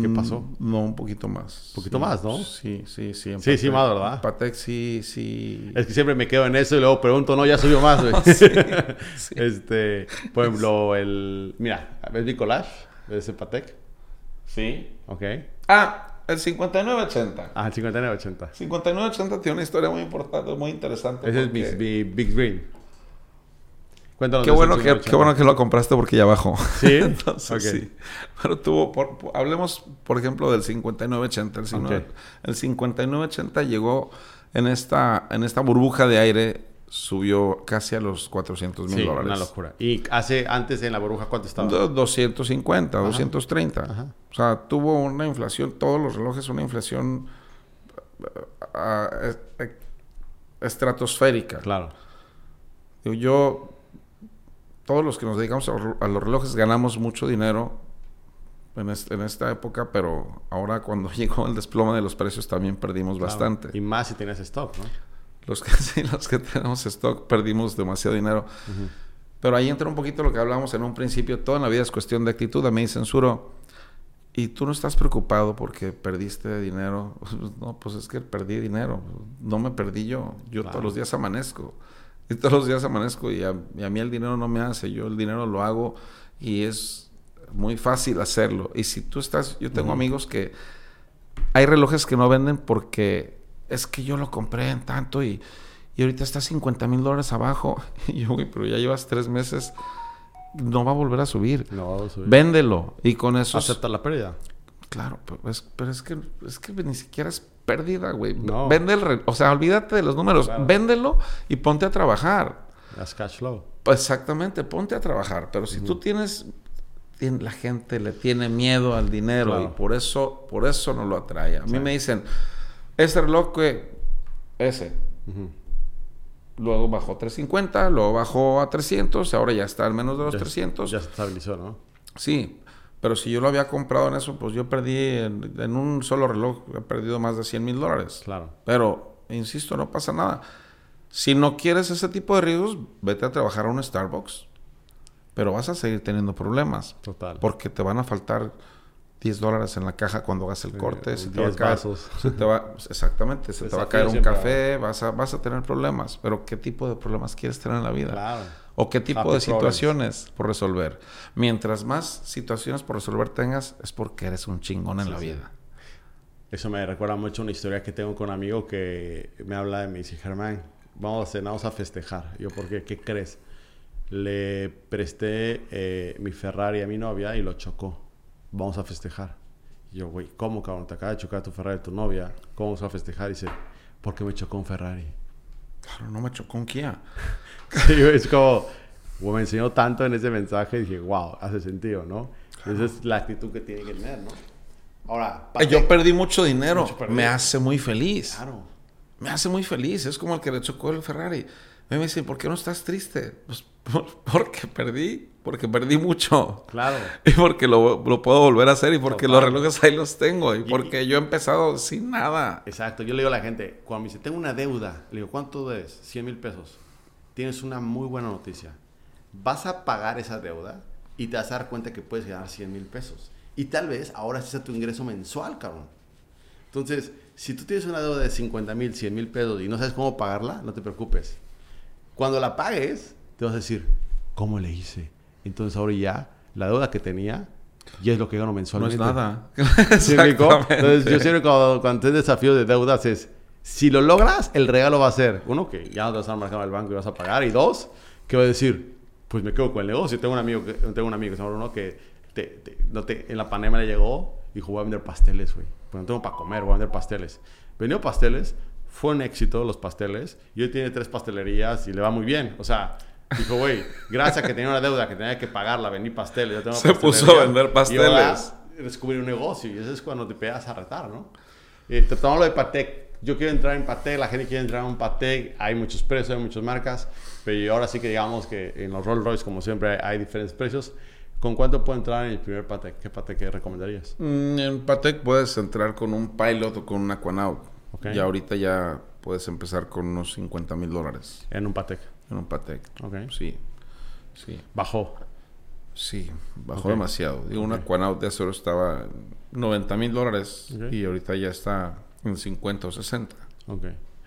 [SPEAKER 1] qué mm, pasó.
[SPEAKER 2] No, un poquito más.
[SPEAKER 1] Un poquito más, ¿no?
[SPEAKER 2] Sí, sí, sí.
[SPEAKER 1] Sí, sí, más, ¿verdad?
[SPEAKER 2] Patek sí, sí.
[SPEAKER 1] Es que siempre me quedo en eso y luego pregunto, no, ya subió más, güey. Este, por ejemplo, el... Mira, ¿ves mi collage de ese Patek?
[SPEAKER 2] Sí.
[SPEAKER 1] Ok.
[SPEAKER 2] Ah, El 5980.
[SPEAKER 1] Ah, el 5980.
[SPEAKER 2] 5980 tiene una historia muy importante, muy interesante.
[SPEAKER 1] Ese es mi,
[SPEAKER 2] porque-
[SPEAKER 1] mi Big Green. Cuéntanos.
[SPEAKER 2] Qué bueno, que,
[SPEAKER 1] 5980.
[SPEAKER 2] qué bueno que lo compraste porque ya bajó.
[SPEAKER 1] ¿Sí?
[SPEAKER 2] Entonces, sí. Pero tuvo, por- por- hablemos, por ejemplo, del 5980. El, 59
[SPEAKER 1] Ok.
[SPEAKER 2] el 5980 llegó en esta, en esta burbuja de aire, subió casi a los 400 mil
[SPEAKER 1] Sí,
[SPEAKER 2] dólares.
[SPEAKER 1] una locura. Y hace, antes en la burbuja, ¿cuánto estaba?
[SPEAKER 2] Do- 250, 230.
[SPEAKER 1] Ajá.
[SPEAKER 2] O sea, tuvo una inflación, todos los relojes, una inflación ah, es- eh, estratosférica.
[SPEAKER 1] Claro.
[SPEAKER 2] Yo, todos los que nos dedicamos a, los- relojes ganamos mucho dinero en, es- en esta época, pero ahora cuando llegó el desplome de los precios también perdimos
[SPEAKER 1] claro.
[SPEAKER 2] bastante.
[SPEAKER 1] Y más si tenías stock, ¿no?
[SPEAKER 2] Los que sí, los que tenemos stock perdimos demasiado dinero. Pero ahí entra un poquito lo que hablábamos en un principio. Todo en la vida es cuestión de actitud. A mí me censuro. ¿Y tú no estás preocupado porque perdiste dinero? No, pues es que perdí dinero. No me perdí yo. Yo
[SPEAKER 1] Claro.
[SPEAKER 2] todos los días amanezco. Y todos los días amanezco y a, y a mí el dinero no me hace. Yo el dinero lo hago y es muy fácil hacerlo. Y si tú estás... Yo tengo amigos que... Hay relojes que no venden porque es que yo lo compré en tanto y, y ahorita está 50 mil dólares abajo. Y yo, güey, pero ya llevas tres meses, no va a volver a subir.
[SPEAKER 1] No, vamos a subir.
[SPEAKER 2] Véndelo. Y con eso...
[SPEAKER 1] Acepta la pérdida.
[SPEAKER 2] Claro, pero es, pero es que, es que ni siquiera es pérdida, güey.
[SPEAKER 1] No.
[SPEAKER 2] Vende el... re- O sea, olvídate de los números.
[SPEAKER 1] Claro.
[SPEAKER 2] Véndelo y ponte a trabajar.
[SPEAKER 1] Las cash flow.
[SPEAKER 2] Pues exactamente, ponte a trabajar. Pero si tú tienes, tien- la gente le tiene miedo al dinero
[SPEAKER 1] Claro.
[SPEAKER 2] y por eso, por eso no lo atrae. A mí
[SPEAKER 1] Sí.
[SPEAKER 2] me dicen, este reloj que ese, luego bajó a 350, luego bajó a 300, ahora ya está al menos de los
[SPEAKER 1] Ya-
[SPEAKER 2] 300.
[SPEAKER 1] Ya se estabilizó, ¿no?
[SPEAKER 2] Sí, pero si yo lo había comprado en eso, pues yo perdí en, en un solo reloj, he perdido más de 100 mil dólares.
[SPEAKER 1] Claro.
[SPEAKER 2] Pero, insisto, no pasa nada. Si no quieres ese tipo de riesgos, vete a trabajar a un Starbucks. Pero vas a seguir teniendo problemas.
[SPEAKER 1] Total.
[SPEAKER 2] Porque te van a faltar 10 dólares en la caja cuando hagas el
[SPEAKER 1] Sí,
[SPEAKER 2] corte. se te va a
[SPEAKER 1] 10
[SPEAKER 2] caer,
[SPEAKER 1] vasos.
[SPEAKER 2] se te va- exactamente, se te va a caer un café, vas a, vas a tener problemas. Pero ¿qué tipo de problemas quieres tener en la vida?
[SPEAKER 1] Claro.
[SPEAKER 2] ¿O qué tipo
[SPEAKER 1] Happy
[SPEAKER 2] de
[SPEAKER 1] problems.
[SPEAKER 2] situaciones por resolver? Mientras más situaciones por resolver tengas, es porque eres un chingón en
[SPEAKER 1] Sí,
[SPEAKER 2] la
[SPEAKER 1] sí.
[SPEAKER 2] vida.
[SPEAKER 1] Eso me recuerda mucho una historia que tengo con un amigo que me habla de me dice, Germán, vamos a cenar, vamos a festejar. Yo, ¿por qué? ¿Qué crees? Le presté eh, mi Ferrari a mi novia y lo chocó. Vamos a festejar. Y yo, güey, ¿cómo, cabrón? Te acaba de chocar tu Ferrari tu novia. ¿Cómo vamos a festejar? Y dice, porque me chocó un Ferrari.
[SPEAKER 2] Claro, no me chocó un Kia.
[SPEAKER 1] Sí, es como, me enseñó tanto en ese mensaje y dije, wow, hace sentido, ¿no? Esa es la actitud que tiene que tener, ¿no? Ahora,
[SPEAKER 2] Eh, Yo perdí mucho dinero.
[SPEAKER 1] Mucho
[SPEAKER 2] me hace muy feliz.
[SPEAKER 1] Claro.
[SPEAKER 2] Me hace muy feliz. Es como el que le chocó el Ferrari. Me dicen, ¿por qué no estás triste? Pues por- porque perdí. Porque perdí mucho.
[SPEAKER 1] Claro.
[SPEAKER 2] Y porque lo, lo puedo volver a hacer. Y porque
[SPEAKER 1] Total.
[SPEAKER 2] los relojes ahí los tengo. Y
[SPEAKER 1] Y-
[SPEAKER 2] porque yo he empezado sin nada.
[SPEAKER 1] Exacto. Yo le digo a la gente, cuando me dice, tengo una deuda, le digo, ¿cuánto debes? 100 mil pesos. Tienes una muy buena noticia. Vas a pagar esa deuda y te vas a dar cuenta que puedes ganar 100 mil pesos. Y tal vez ahora sea tu ingreso mensual, cabrón. Entonces, si tú tienes una deuda de 50 mil, 100 mil pesos y no sabes cómo pagarla, no te preocupes. Cuando la pagues, te vas a decir, ¿cómo le hice? Entonces ahora ya, la deuda que tenía, ya es lo que gano
[SPEAKER 2] No
[SPEAKER 1] mensualmente.
[SPEAKER 2] es nada.
[SPEAKER 1] ¿Sí. Entonces, yo siempre cuando, cuando tienes desafío de deudas es, si lo logras, el regalo va a ser, uno, que ya no te vas a dar marcado al banco y vas a pagar, y dos, que va a decir, pues me quedo con el negocio. Tengo un amigo, que, tengo un amigo que se llama Bruno, que te- te- no te- en la pandemia le llegó y dijo, voy a vender pasteles, güey. Pues no tengo para comer, voy a vender pasteles. Vendió pasteles, fue un éxito los pasteles, y hoy tiene tres pastelerías y le va muy bien. O sea... Dijo, güey, gracias a que tenía una deuda que tenía que pagarla, vendí pasteles. yo tengo
[SPEAKER 2] Se puso a vender
[SPEAKER 1] y ahora
[SPEAKER 2] pasteles.
[SPEAKER 1] descubrir un negocio y eso es cuando te pegas a retar, ¿no? Eh, te tomamos lo de Patek. Yo quiero entrar en Patek, la gente quiere entrar en un Patek, hay muchos precios, hay muchas marcas, pero ahora sí que digamos que en los Rolls Royce, como siempre, hay, hay diferentes precios. ¿Con cuánto puedo entrar en el primer Patek? ¿Qué Patek recomendarías?
[SPEAKER 2] Mm, En Patek puedes entrar con un Pilot o con un Aquanaut.
[SPEAKER 1] Ok.
[SPEAKER 2] Y ahorita ya puedes empezar con unos 50 mil dólares
[SPEAKER 1] En un Patek.
[SPEAKER 2] en un Patek.
[SPEAKER 1] Ok.
[SPEAKER 2] Sí, sí,
[SPEAKER 1] Bajó.
[SPEAKER 2] sí. Bajó
[SPEAKER 1] Ok.
[SPEAKER 2] demasiado. Digo, un
[SPEAKER 1] Ok.
[SPEAKER 2] Aquanaut de acero estaba en 90 mil dólares y ahorita ya está en 50 o 60.
[SPEAKER 1] Ok.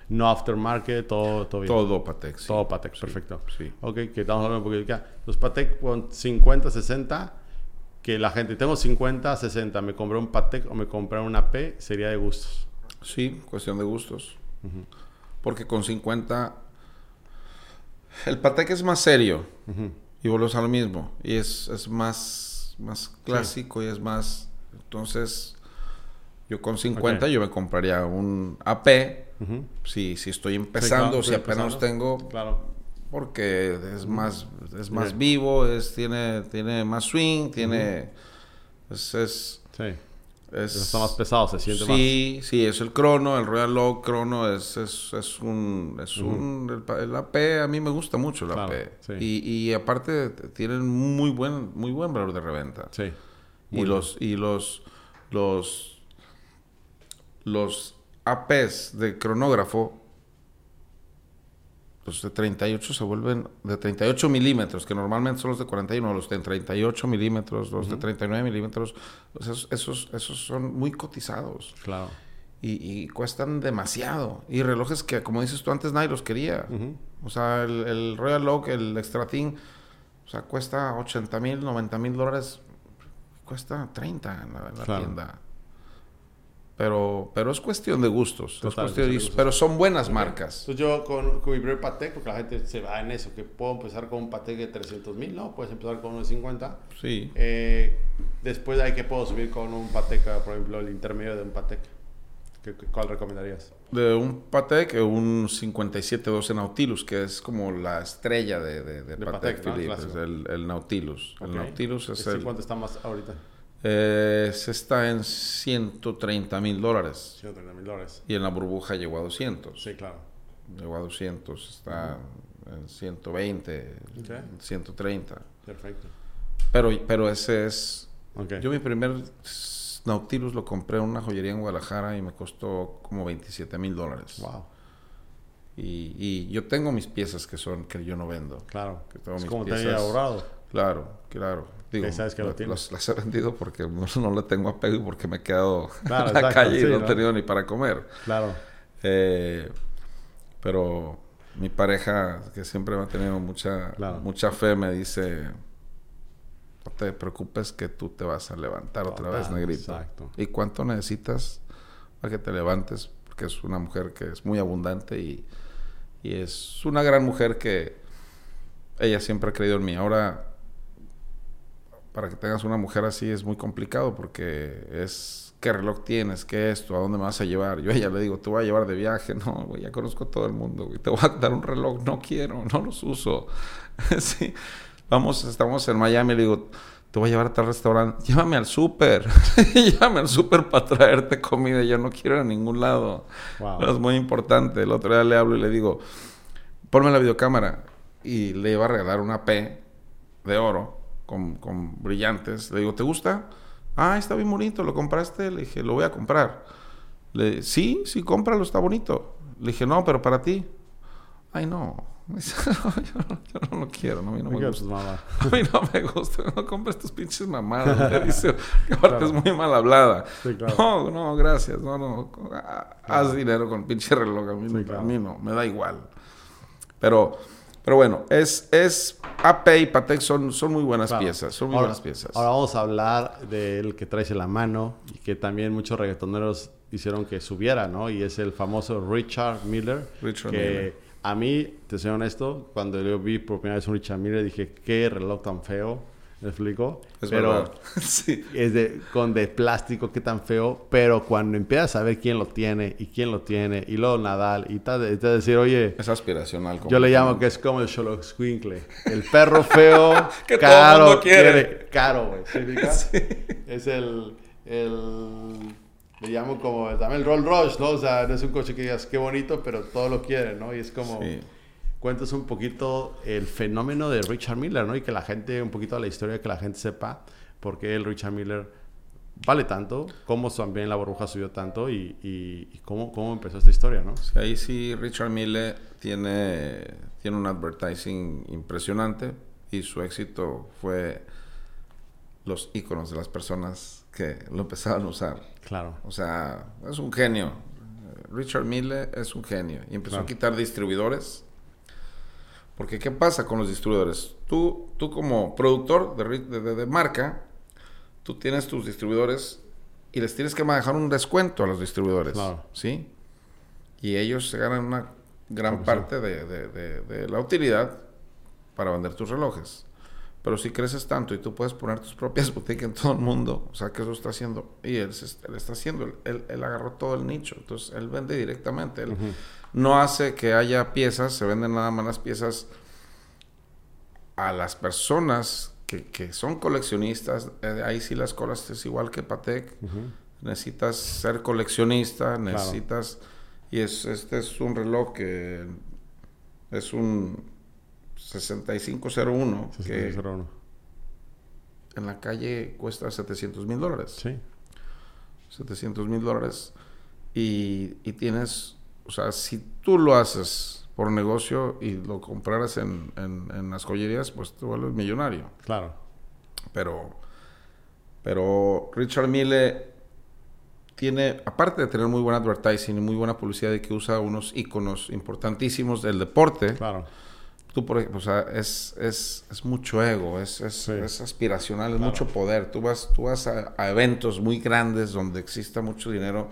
[SPEAKER 1] No aftermarket, todo, todo bien.
[SPEAKER 2] Todo Patek. sí.
[SPEAKER 1] Todo Patek,
[SPEAKER 2] Sí,
[SPEAKER 1] perfecto.
[SPEAKER 2] Sí.
[SPEAKER 1] Ok, que estamos hablando un poquito acá. Los Patek con 50, 60, que la gente, tengo 50, 60, me compré un Patek o me compré una P, sería de gustos.
[SPEAKER 2] Sí, cuestión de gustos. Porque con 50 el Patek es más serio. Y volvemos a lo mismo. Y es, es más, más clásico y es más. Entonces, yo con 50 yo me compraría un AP. si, si estoy empezando, si apenas tengo. Claro. Porque es más, es más vivo, es, tiene, tiene más swing, tiene. es,
[SPEAKER 1] sí. Es, está más pesado, se siente
[SPEAKER 2] más. Sí, sí, es el crono, el Royal Log crono es, es, es un... Es un el, AP a mí me gusta mucho el AP. Y, y, aparte tienen muy buen, muy buen valor de reventa.
[SPEAKER 1] Sí.
[SPEAKER 2] Y los, y los, los, los APs de cronógrafo los de 38 se vuelven de 38 milímetros, que normalmente son los de 41, los de 38 milímetros, los de 39 milímetros, esos, esos, esos, son muy cotizados.
[SPEAKER 1] Claro.
[SPEAKER 2] Y, cuestan demasiado. Y relojes que, como dices tú antes, nadie los quería. O sea, el, Royal Oak, el Extra Thing, o sea, cuesta 80 mil, 90 mil dólares. Cuesta 30 en la, tienda. Pero, pero es cuestión de gustos. Pero son buenas marcas.
[SPEAKER 1] Entonces yo con, con, mi primer Patek, porque la gente se va en eso, que puedo empezar con un Patek de 300 mil, no, puedes empezar con uno de 50.
[SPEAKER 2] Sí.
[SPEAKER 1] Eh, después de ahí que puedo subir con un Patek, por ejemplo, el intermedio de un Patek. ¿Cuál recomendarías?
[SPEAKER 2] De un Patek, un 5712 Nautilus, que es como la estrella de, de, de, Patek, Philippe, el, el, Nautilus. El Nautilus es el...
[SPEAKER 1] ¿Cuánto está más ahorita?
[SPEAKER 2] Eh, se está en 130 mil dólares.
[SPEAKER 1] 130 mil dólares.
[SPEAKER 2] Y en la burbuja llegó a 200.
[SPEAKER 1] Sí, claro.
[SPEAKER 2] Llegó a 200, está en 120, 130.
[SPEAKER 1] Perfecto.
[SPEAKER 2] Pero, pero ese es... Yo mi primer Nautilus lo compré en una joyería en Guadalajara y me costó como 27 mil dólares.
[SPEAKER 1] Wow.
[SPEAKER 2] Y, y, yo tengo mis piezas que son que yo no vendo.
[SPEAKER 1] Claro.
[SPEAKER 2] Que tengo
[SPEAKER 1] es
[SPEAKER 2] mis
[SPEAKER 1] como piezas. te ahorrado.
[SPEAKER 2] Claro, claro.
[SPEAKER 1] Digo, sabes que lo tienes?
[SPEAKER 2] las he vendido porque no, le tengo apego y porque me he quedado en la calle y no, he tenido ni para comer.
[SPEAKER 1] Claro.
[SPEAKER 2] Eh, pero mi pareja, que siempre me ha tenido mucha, mucha fe, me dice: No te preocupes que tú te vas a levantar otra vez, negrito.
[SPEAKER 1] Exacto.
[SPEAKER 2] ¿Y cuánto necesitas para que te levantes? Porque es una mujer que es muy abundante y, y es una gran mujer que ella siempre ha creído en mí. Ahora para que tengas una mujer así es muy complicado porque es qué reloj tienes, qué esto, a dónde me vas a llevar. Yo a ella le digo, te voy a llevar de viaje. No, güey, ya conozco a todo el mundo, güey. Te voy a dar un reloj, no quiero, no los uso. sí. Vamos, estamos en Miami, le digo, te voy a llevar a tal restaurante, llévame al súper, llévame al súper para traerte comida, yo no quiero ir a ningún lado. Es muy importante. El otro día le hablo y le digo, ponme la videocámara y le iba a regalar una P de oro con, brillantes. Le digo, ¿te gusta? Ah, está bien bonito, ¿lo compraste? Le dije, lo voy a comprar. Le sí, sí, cómpralo, está bonito. Le dije, no, pero para ti. Ay, no. yo, no, lo quiero, no, a mí no me, gusta. A mí no me gusta, no compres tus pinches mamadas. Me dice, que aparte es muy mal hablada. No, no, gracias, no, no. Haz dinero con pinche reloj, a mí, a mí no, me da igual. Pero pero bueno, es, es AP y Patek son, son muy buenas piezas. Son muy buenas piezas.
[SPEAKER 1] Ahora vamos a hablar del que traes en la mano y que también muchos reggaetoneros hicieron que subiera, ¿no? Y es el famoso Richard Miller.
[SPEAKER 2] Richard
[SPEAKER 1] que
[SPEAKER 2] Miller.
[SPEAKER 1] A mí, te soy honesto, cuando yo vi por primera vez un Richard Miller dije, qué reloj tan feo ¿Me explico?
[SPEAKER 2] Es
[SPEAKER 1] pero
[SPEAKER 2] verdad. sí.
[SPEAKER 1] es de, con de plástico, qué tan feo. Pero cuando empiezas a ver quién lo tiene y quién lo tiene, y luego Nadal, y tal, es decir, oye.
[SPEAKER 2] Es aspiracional.
[SPEAKER 1] Yo le llamo que es como el Sherlock Squinkle. El perro feo, que caro, todo quiere. Caro, güey. Sí. Es el, el. Le llamo como también el Roll Rush, ¿no? O sea, no es un coche que digas qué bonito, pero todo lo quiere, ¿no? Y es como. Sí cuentas un poquito el fenómeno de Richard Miller, ¿no? Y que la gente, un poquito de la historia, que la gente sepa por qué el Richard Miller vale tanto, cómo también la burbuja subió tanto y, y, cómo, cómo, empezó esta historia, ¿no?
[SPEAKER 2] ahí sí, Richard Miller tiene, tiene un advertising impresionante y su éxito fue los iconos de las personas que lo empezaron a usar.
[SPEAKER 1] Claro.
[SPEAKER 2] O sea, es un genio. Richard Miller es un genio y empezó a quitar distribuidores porque ¿qué pasa con los distribuidores? Tú, tú como productor de, de, marca, tú tienes tus distribuidores y les tienes que manejar un descuento a los distribuidores.
[SPEAKER 1] Claro.
[SPEAKER 2] ¿Sí? Y ellos se ganan una gran parte de, la utilidad para vender tus relojes. Pero si creces tanto y tú puedes poner tus propias boutiques en todo el mundo, o sea que eso está haciendo, y él, él está haciendo, él, él- agarró todo el nicho, entonces él vende directamente, él no hace que haya piezas, se venden nada más las piezas a las personas que, que son coleccionistas, eh, ahí sí las colas es igual que Patek, necesitas ser coleccionista, necesitas, y es, este es un reloj que es un 6501, que
[SPEAKER 1] 6501.
[SPEAKER 2] en la calle cuesta 700 mil dólares.
[SPEAKER 1] Sí.
[SPEAKER 2] 700 mil dólares y, y tienes, o sea, si tú lo haces por negocio y lo compraras en, en, en las joyerías, pues te vuelves millonario.
[SPEAKER 1] Claro.
[SPEAKER 2] Pero, pero Richard Mille tiene, aparte de tener muy buen advertising y muy buena publicidad y que usa unos iconos importantísimos del deporte,
[SPEAKER 1] Claro.
[SPEAKER 2] tú por ejemplo, o sea, es, es, es mucho ego, es, es,
[SPEAKER 1] Sí.
[SPEAKER 2] es aspiracional, es
[SPEAKER 1] Claro.
[SPEAKER 2] mucho poder. Tú vas, tú vas a, a eventos muy grandes donde exista mucho dinero.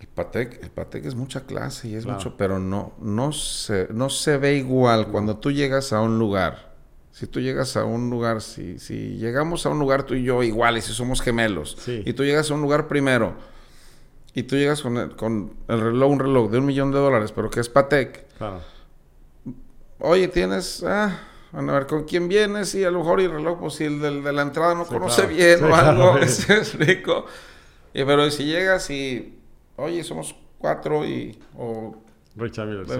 [SPEAKER 2] El Patek, el Patek es mucha clase y es
[SPEAKER 1] Claro.
[SPEAKER 2] mucho, pero no, no, se, no se ve igual cuando tú llegas a un lugar. Si tú llegas a un lugar, si, si llegamos a un lugar tú y yo iguales, si somos gemelos,
[SPEAKER 1] Sí.
[SPEAKER 2] y tú llegas a un lugar primero, y tú llegas con el, con el reloj, un reloj de un millón de dólares, pero que es Patek,
[SPEAKER 1] Claro.
[SPEAKER 2] Oye, tienes, ah, van a ver con quién vienes y a lo mejor el reloj, pues si el del- de la entrada no
[SPEAKER 1] Sí,
[SPEAKER 2] conoce
[SPEAKER 1] claro.
[SPEAKER 2] bien
[SPEAKER 1] Sí,
[SPEAKER 2] o algo, ¿sí me explico? Y, pero si llegas y, oye, somos cuatro y, o,
[SPEAKER 1] Richard Miller. sí.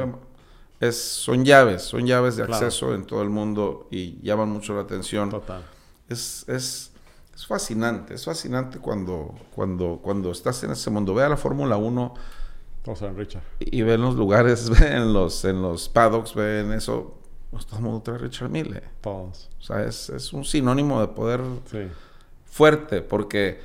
[SPEAKER 2] es, son llaves, son llaves de
[SPEAKER 1] Claro.
[SPEAKER 2] acceso en todo el mundo y llaman mucho la atención.
[SPEAKER 1] Total.
[SPEAKER 2] Es, es, es fascinante, es fascinante cuando, cuando, cuando estás en ese mundo. Ve a la Fórmula 1
[SPEAKER 1] Todos saben Richard.
[SPEAKER 2] y ven los lugares, ven los, en los paddocks, ven eso. Pues todo el mundo trae Richard Mille.
[SPEAKER 1] Todos.
[SPEAKER 2] O sea, es, es un sinónimo de poder
[SPEAKER 1] Sí.
[SPEAKER 2] fuerte, porque,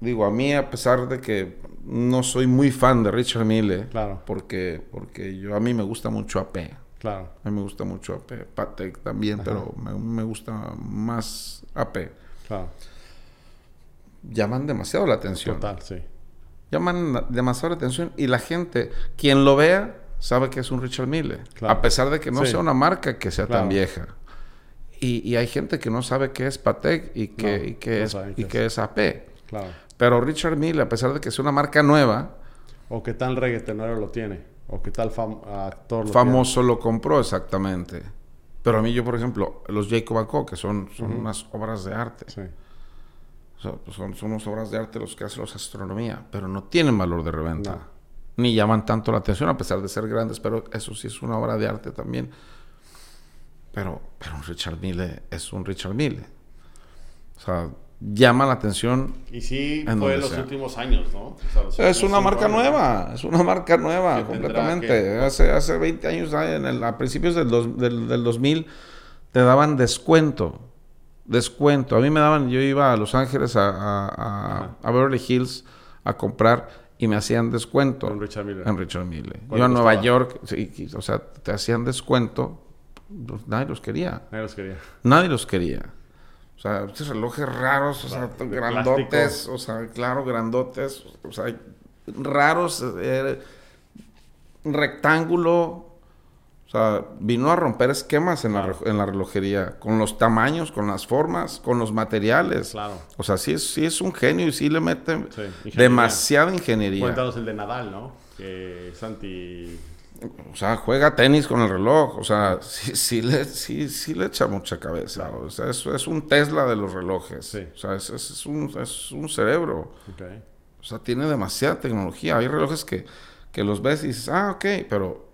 [SPEAKER 2] digo, a mí, a pesar de que no soy muy fan de Richard Mille,
[SPEAKER 1] Claro.
[SPEAKER 2] porque, porque yo, a mí me gusta mucho AP.
[SPEAKER 1] Claro.
[SPEAKER 2] A mí me gusta mucho AP. Patek también,
[SPEAKER 1] Ajá.
[SPEAKER 2] pero me, me gusta más AP.
[SPEAKER 1] Claro.
[SPEAKER 2] Llaman demasiado la atención.
[SPEAKER 1] Total, sí.
[SPEAKER 2] llaman la- demasiado la atención y la gente, quien lo vea, sabe que es un Richard Mille.
[SPEAKER 1] Claro.
[SPEAKER 2] A pesar de que no
[SPEAKER 1] Sí.
[SPEAKER 2] sea una marca que sea
[SPEAKER 1] Claro.
[SPEAKER 2] tan vieja. Y, y hay gente que no sabe qué es Patek y que,
[SPEAKER 1] No,
[SPEAKER 2] y que
[SPEAKER 1] no
[SPEAKER 2] es, y
[SPEAKER 1] qué
[SPEAKER 2] que es AP.
[SPEAKER 1] Claro.
[SPEAKER 2] Pero Richard Mille, a pesar de que sea una marca nueva,
[SPEAKER 1] O qué tal reggaetonero lo tiene. O qué tal fam- actor lo
[SPEAKER 2] famoso lo compró exactamente. Pero a mí yo, por ejemplo, los Jacob Co, que son, son unas obras de arte.
[SPEAKER 1] tiene. Sí.
[SPEAKER 2] O sea, pues son, son unas obras de arte los que hacen los astronomía, pero no tienen valor de reventa.
[SPEAKER 1] No.
[SPEAKER 2] Ni llaman tanto la atención a pesar de ser grandes, pero eso sí es una obra de arte también. Pero, pero un Richard Mille es un Richard Mille. O sea, llama la atención.
[SPEAKER 1] Y sí,
[SPEAKER 2] En
[SPEAKER 1] fue en los
[SPEAKER 2] sea.
[SPEAKER 1] últimos años, ¿no? O sea, los
[SPEAKER 2] Es una marca
[SPEAKER 1] años.
[SPEAKER 2] nueva, es una marca nueva completamente.
[SPEAKER 1] que-
[SPEAKER 2] Hace, hace 20 años, en el- a principios del, dos- del, del 2000, te daban descuento. Descuento. A mí me daban, yo iba a Los Ángeles, a, a- Beverly Hills, a comprar y me hacían descuento.
[SPEAKER 1] Con Richard Miller.
[SPEAKER 2] En Richard Mille.
[SPEAKER 1] ¿Cuánto
[SPEAKER 2] Iba a Nueva? York, sí, o sea, te hacían descuento. pues, nadie los quería.
[SPEAKER 1] Nadie los quería.
[SPEAKER 2] Nadie los quería. O sea, estos relojes raros, o sea, grandotes,
[SPEAKER 1] plástico.
[SPEAKER 2] o sea, claro, grandotes, o sea, raros, eh, rectángulo. O sea, vino a romper esquemas en, la,
[SPEAKER 1] Claro.
[SPEAKER 2] en la relojería, con los tamaños, con las formas, con los materiales.
[SPEAKER 1] Claro.
[SPEAKER 2] O sea, sí es, sí es un genio y sí le mete
[SPEAKER 1] Sí, ingeniería.
[SPEAKER 2] demasiada ingeniería.
[SPEAKER 1] Cuéntanos el de Nadal, ¿no? Que Santi.
[SPEAKER 2] O sea, juega tenis con el reloj. O sea, sí, sí, le, sí, sí le echa mucha cabeza. O sea, es, es un Tesla de los relojes.
[SPEAKER 1] Sí.
[SPEAKER 2] O sea, es, es- un, es un cerebro. O sea, tiene demasiada tecnología. Hay relojes que, que los ves y dices, ah, ok, pero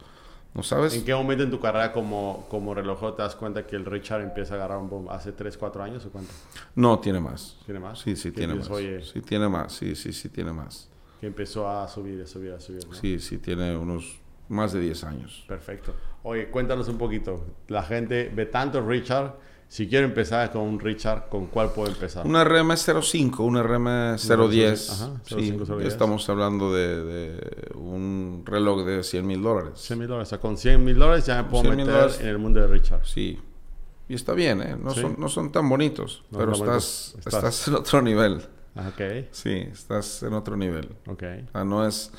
[SPEAKER 2] no sabes.
[SPEAKER 1] ¿En qué momento en tu carrera como, como relojero te das cuenta que el Richard empieza a agarrar un boom? ¿Hace 3, 4 años o cuánto?
[SPEAKER 2] No, tiene más.
[SPEAKER 1] ¿Tiene más?
[SPEAKER 2] Sí, sí, tiene más.
[SPEAKER 1] oye,
[SPEAKER 2] Sí, tiene más. Sí, sí, sí, tiene más.
[SPEAKER 1] Que empezó a subir, a subir, a subir. ¿no?
[SPEAKER 2] Sí, sí, tiene unos más de 10 años.
[SPEAKER 1] Perfecto. Oye, cuéntanos un poquito. La gente ve tanto Richard. Si quiero empezar con un Richard, ¿con cuál puedo empezar?
[SPEAKER 2] Un RM05, un RM010.
[SPEAKER 1] Ajá,
[SPEAKER 2] sí,
[SPEAKER 1] 05, 010.
[SPEAKER 2] estamos hablando de, de un reloj de 100 mil dólares.
[SPEAKER 1] 100 mil dólares. O sea, con 100 mil dólares ya me puedo
[SPEAKER 2] 100,000
[SPEAKER 1] meter
[SPEAKER 2] dólares.
[SPEAKER 1] en el mundo de Richard.
[SPEAKER 2] Sí. Y está bien, ¿eh? No,
[SPEAKER 1] Sí.
[SPEAKER 2] son, no son tan bonitos,
[SPEAKER 1] No
[SPEAKER 2] pero
[SPEAKER 1] son
[SPEAKER 2] estás,
[SPEAKER 1] bonitos.
[SPEAKER 2] estás,
[SPEAKER 1] Estás-
[SPEAKER 2] en otro nivel.
[SPEAKER 1] Ah, Ok,
[SPEAKER 2] Sí, estás en otro nivel.
[SPEAKER 1] ok.
[SPEAKER 2] O sea, no es...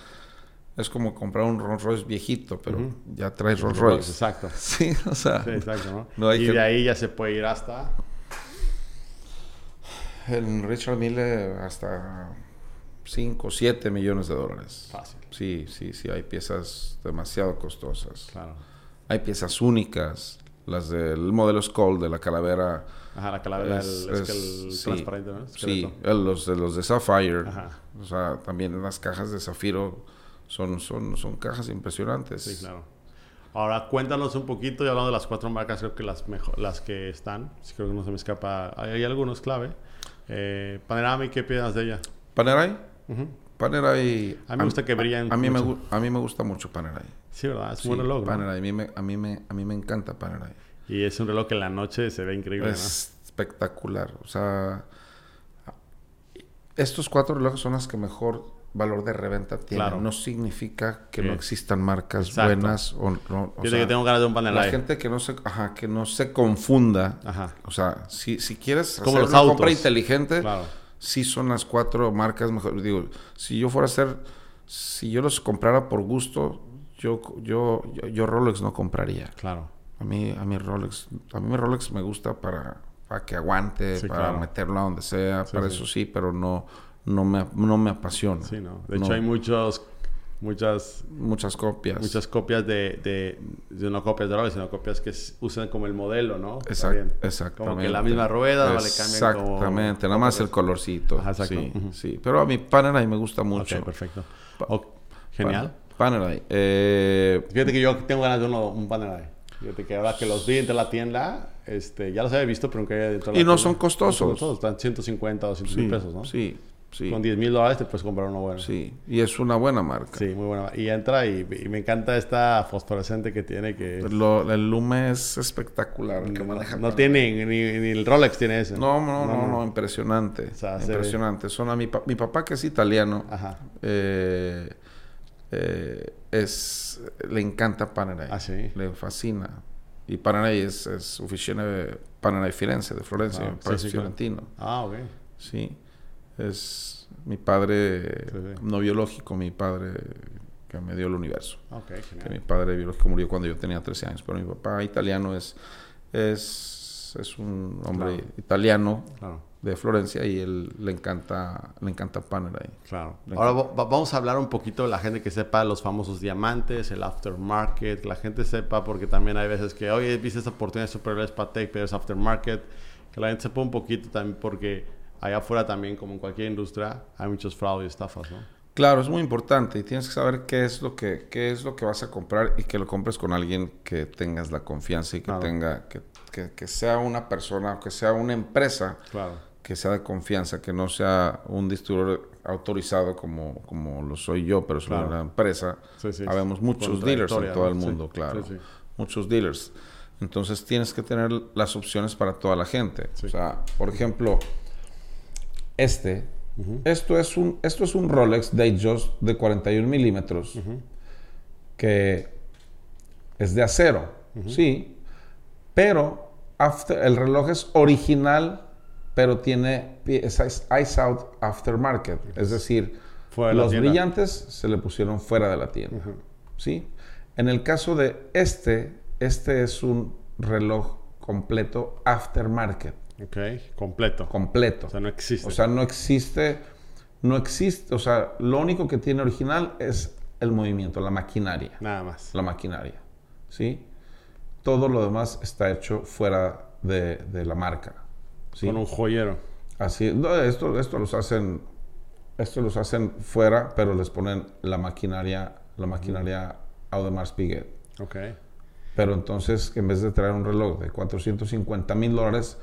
[SPEAKER 2] Es como comprar un Rolls Royce viejito, pero ya traes Rolls Royce.
[SPEAKER 1] Exacto.
[SPEAKER 2] Sí, o sea...
[SPEAKER 1] Sí, exacto, ¿no?
[SPEAKER 2] No hay
[SPEAKER 1] y
[SPEAKER 2] que-
[SPEAKER 1] de ahí ya se puede ir hasta...
[SPEAKER 2] En Richard Mille hasta 5, 7 millones de dólares.
[SPEAKER 1] Fácil,
[SPEAKER 2] Sí, sí, sí, hay piezas demasiado costosas.
[SPEAKER 1] claro.
[SPEAKER 2] Hay piezas únicas, las del modelo Skull de la calavera.
[SPEAKER 1] Ajá, la calavera,
[SPEAKER 2] Es-
[SPEAKER 1] el, es, que el
[SPEAKER 2] sí,
[SPEAKER 1] transparente, ¿no?
[SPEAKER 2] Sí, el- los de los de Sapphire.
[SPEAKER 1] Ajá.
[SPEAKER 2] O sea, también las cajas de zafiro son, son, son cajas impresionantes.
[SPEAKER 1] Sí, claro. Ahora cuéntanos un poquito, y hablando de las cuatro marcas, creo que las mejor, las que están, creo que no se me escapa, hay, hay algunos clave. Eh, Panerami, ¿qué piensas de ella?
[SPEAKER 2] Panerai,
[SPEAKER 1] Ujú.
[SPEAKER 2] Panerai.
[SPEAKER 1] A mí me gusta que brillan
[SPEAKER 2] A mí, me, a mí me gusta mucho Panerai.
[SPEAKER 1] Sí, ¿verdad? Es
[SPEAKER 2] Sí,
[SPEAKER 1] un buen reloj, ¿no?
[SPEAKER 2] Panerai. A mí, me, a, mí me, a mí me encanta Panerai.
[SPEAKER 1] Y es un reloj que en la noche se ve increíble,
[SPEAKER 2] Es espectacular. O sea, estos cuatro relojes son las que mejor valor de reventa.
[SPEAKER 1] Claro.
[SPEAKER 2] No significa que
[SPEAKER 1] Sí.
[SPEAKER 2] no existan marcas
[SPEAKER 1] Exacto.
[SPEAKER 2] buenas o no.
[SPEAKER 1] ¿no?
[SPEAKER 2] o
[SPEAKER 1] Fíjate
[SPEAKER 2] sea,
[SPEAKER 1] que tengo ganas de un
[SPEAKER 2] la
[SPEAKER 1] Panerai.
[SPEAKER 2] gente que no se, ajá, que no se confunda.
[SPEAKER 1] Ajá,
[SPEAKER 2] O sea, si, si quieres
[SPEAKER 1] Como
[SPEAKER 2] hacer
[SPEAKER 1] los
[SPEAKER 2] una
[SPEAKER 1] autos.
[SPEAKER 2] compra inteligente,
[SPEAKER 1] claro.
[SPEAKER 2] sí son las cuatro marcas mejor. Digo, si yo fuera a hacer, si yo los comprara por gusto, yo, yo, yo, yo Rolex no compraría.
[SPEAKER 1] Claro.
[SPEAKER 2] A mí, a mí Rolex, a mí mi Rolex me gusta para, para que aguante,
[SPEAKER 1] Sí,
[SPEAKER 2] para
[SPEAKER 1] claro.
[SPEAKER 2] meterlo a donde sea,
[SPEAKER 1] Sí,
[SPEAKER 2] para eso sí, pero no, no me, no me apasiona.
[SPEAKER 1] Sí, ¿no? De
[SPEAKER 2] No.
[SPEAKER 1] hecho, hay muchos, muchas,
[SPEAKER 2] Muchas copias.
[SPEAKER 1] muchas copias de, de, de no copias de Rolex, sino copias que usan como el modelo, ¿no?
[SPEAKER 2] Exact- exactamente.
[SPEAKER 1] Como que la misma rueda, no le cambian como-
[SPEAKER 2] Exactamente, nada más el colorcito.
[SPEAKER 1] Ajá, exacto.
[SPEAKER 2] Sí, sí. Pero a mi Panerai me gusta mucho.
[SPEAKER 1] Ok, perfecto.
[SPEAKER 2] Pa-
[SPEAKER 1] Genial.
[SPEAKER 2] Pan- Panerai. Eh,
[SPEAKER 1] Fíjate que yo tengo ganas de uno, un Panerai. Fíjate que ahora que los vi entre la tienda, este, ya los había visto, pero nunca había dentro de la
[SPEAKER 2] Y no
[SPEAKER 1] tienda.
[SPEAKER 2] son costosos.
[SPEAKER 1] No son costosos, Están 150, 200
[SPEAKER 2] sí,
[SPEAKER 1] mil pesos, ¿no?
[SPEAKER 2] sí, sí,
[SPEAKER 1] Con 10 mil dólares te puedes comprar uno bueno.
[SPEAKER 2] sí. Y es una buena marca.
[SPEAKER 1] Sí, muy buena. Y entra y, y me encanta esta fosforescente que tiene que...
[SPEAKER 2] Lo- el Lume es espectacular. el que
[SPEAKER 1] no,
[SPEAKER 2] maneja
[SPEAKER 1] no tiene ni, ni el Rolex tiene ese.
[SPEAKER 2] No, no, no, no, impresionante.
[SPEAKER 1] O sea, se
[SPEAKER 2] impresionante. Son a mi, pa- mi papá, que es italiano,
[SPEAKER 1] Ajá.
[SPEAKER 2] eh, eh, es, le encanta Panerai.
[SPEAKER 1] Ah, sí.
[SPEAKER 2] Le fascina. Y Panerai es, es oficina Panerai Firenze, de Florencia,
[SPEAKER 1] Ah, sí, sí, claro.
[SPEAKER 2] fiorentino.
[SPEAKER 1] Ah, ok.
[SPEAKER 2] Sí. Es mi padre
[SPEAKER 1] Sí, sí.
[SPEAKER 2] no biológico, mi padre que me dio el universo. Que mi padre biológico murió cuando yo tenía 13 años, pero mi papá italiano es, es, es un hombre
[SPEAKER 1] Claro.
[SPEAKER 2] italiano
[SPEAKER 1] Claro,
[SPEAKER 2] de Florencia y él le encanta, le encanta Panerai.
[SPEAKER 1] claro. Ahora va- va- vamos a hablar un poquito de la gente que sepa los famosos diamantes, el aftermarket, que la gente sepa, porque también hay veces que, oye, viste esta oportunidad super es para tech, pero es aftermarket. Que la gente sepa un poquito también, porque allá afuera también, como en cualquier industria, hay muchos fraudes y estafas, ¿no?
[SPEAKER 2] Claro, es muy importante y tienes que saber qué es lo que, qué es lo que vas a comprar y que lo compres con alguien que tengas la confianza y que
[SPEAKER 1] Claro.
[SPEAKER 2] tenga, que, que- que sea una persona, que sea una empresa
[SPEAKER 1] Claro.
[SPEAKER 2] que sea de confianza, que no sea un distribuidor autorizado como, como lo soy yo, pero soy
[SPEAKER 1] Claro.
[SPEAKER 2] una empresa.
[SPEAKER 1] Sí, sí.
[SPEAKER 2] Habemos muchos dealers en todo el mundo, claro. Muchos dealers. Entonces tienes que tener las opciones para toda la gente. O sea, por ejemplo, este, esto, es un, esto es un Rolex Datejust de 41 milímetros que es de acero, sí, pero after- el reloj es original, pero tiene pi- es ice out aftermarket, es decir,
[SPEAKER 1] Fuera de la
[SPEAKER 2] los brillantes se le pusieron fuera de la tienda, ¿sí? En el caso de este, este es un reloj completo aftermarket,
[SPEAKER 1] Ok, completo.
[SPEAKER 2] completo.
[SPEAKER 1] O sea, no existe.
[SPEAKER 2] O sea, no existe, no existe, o sea, lo único que tiene original es el movimiento, la maquinaria,
[SPEAKER 1] Nada más.
[SPEAKER 2] la maquinaria, ¿sí? Todo lo demás está hecho fuera de, de la marca, ¿sí?
[SPEAKER 1] Con un joyero.
[SPEAKER 2] Así, no, esto, esto los hacen, esto los hacen fuera, pero les ponen la maquinaria, la maquinaria Audemars Piguet.
[SPEAKER 1] Ok.
[SPEAKER 2] Pero entonces, en vez de traer un reloj de 450 mil dólares,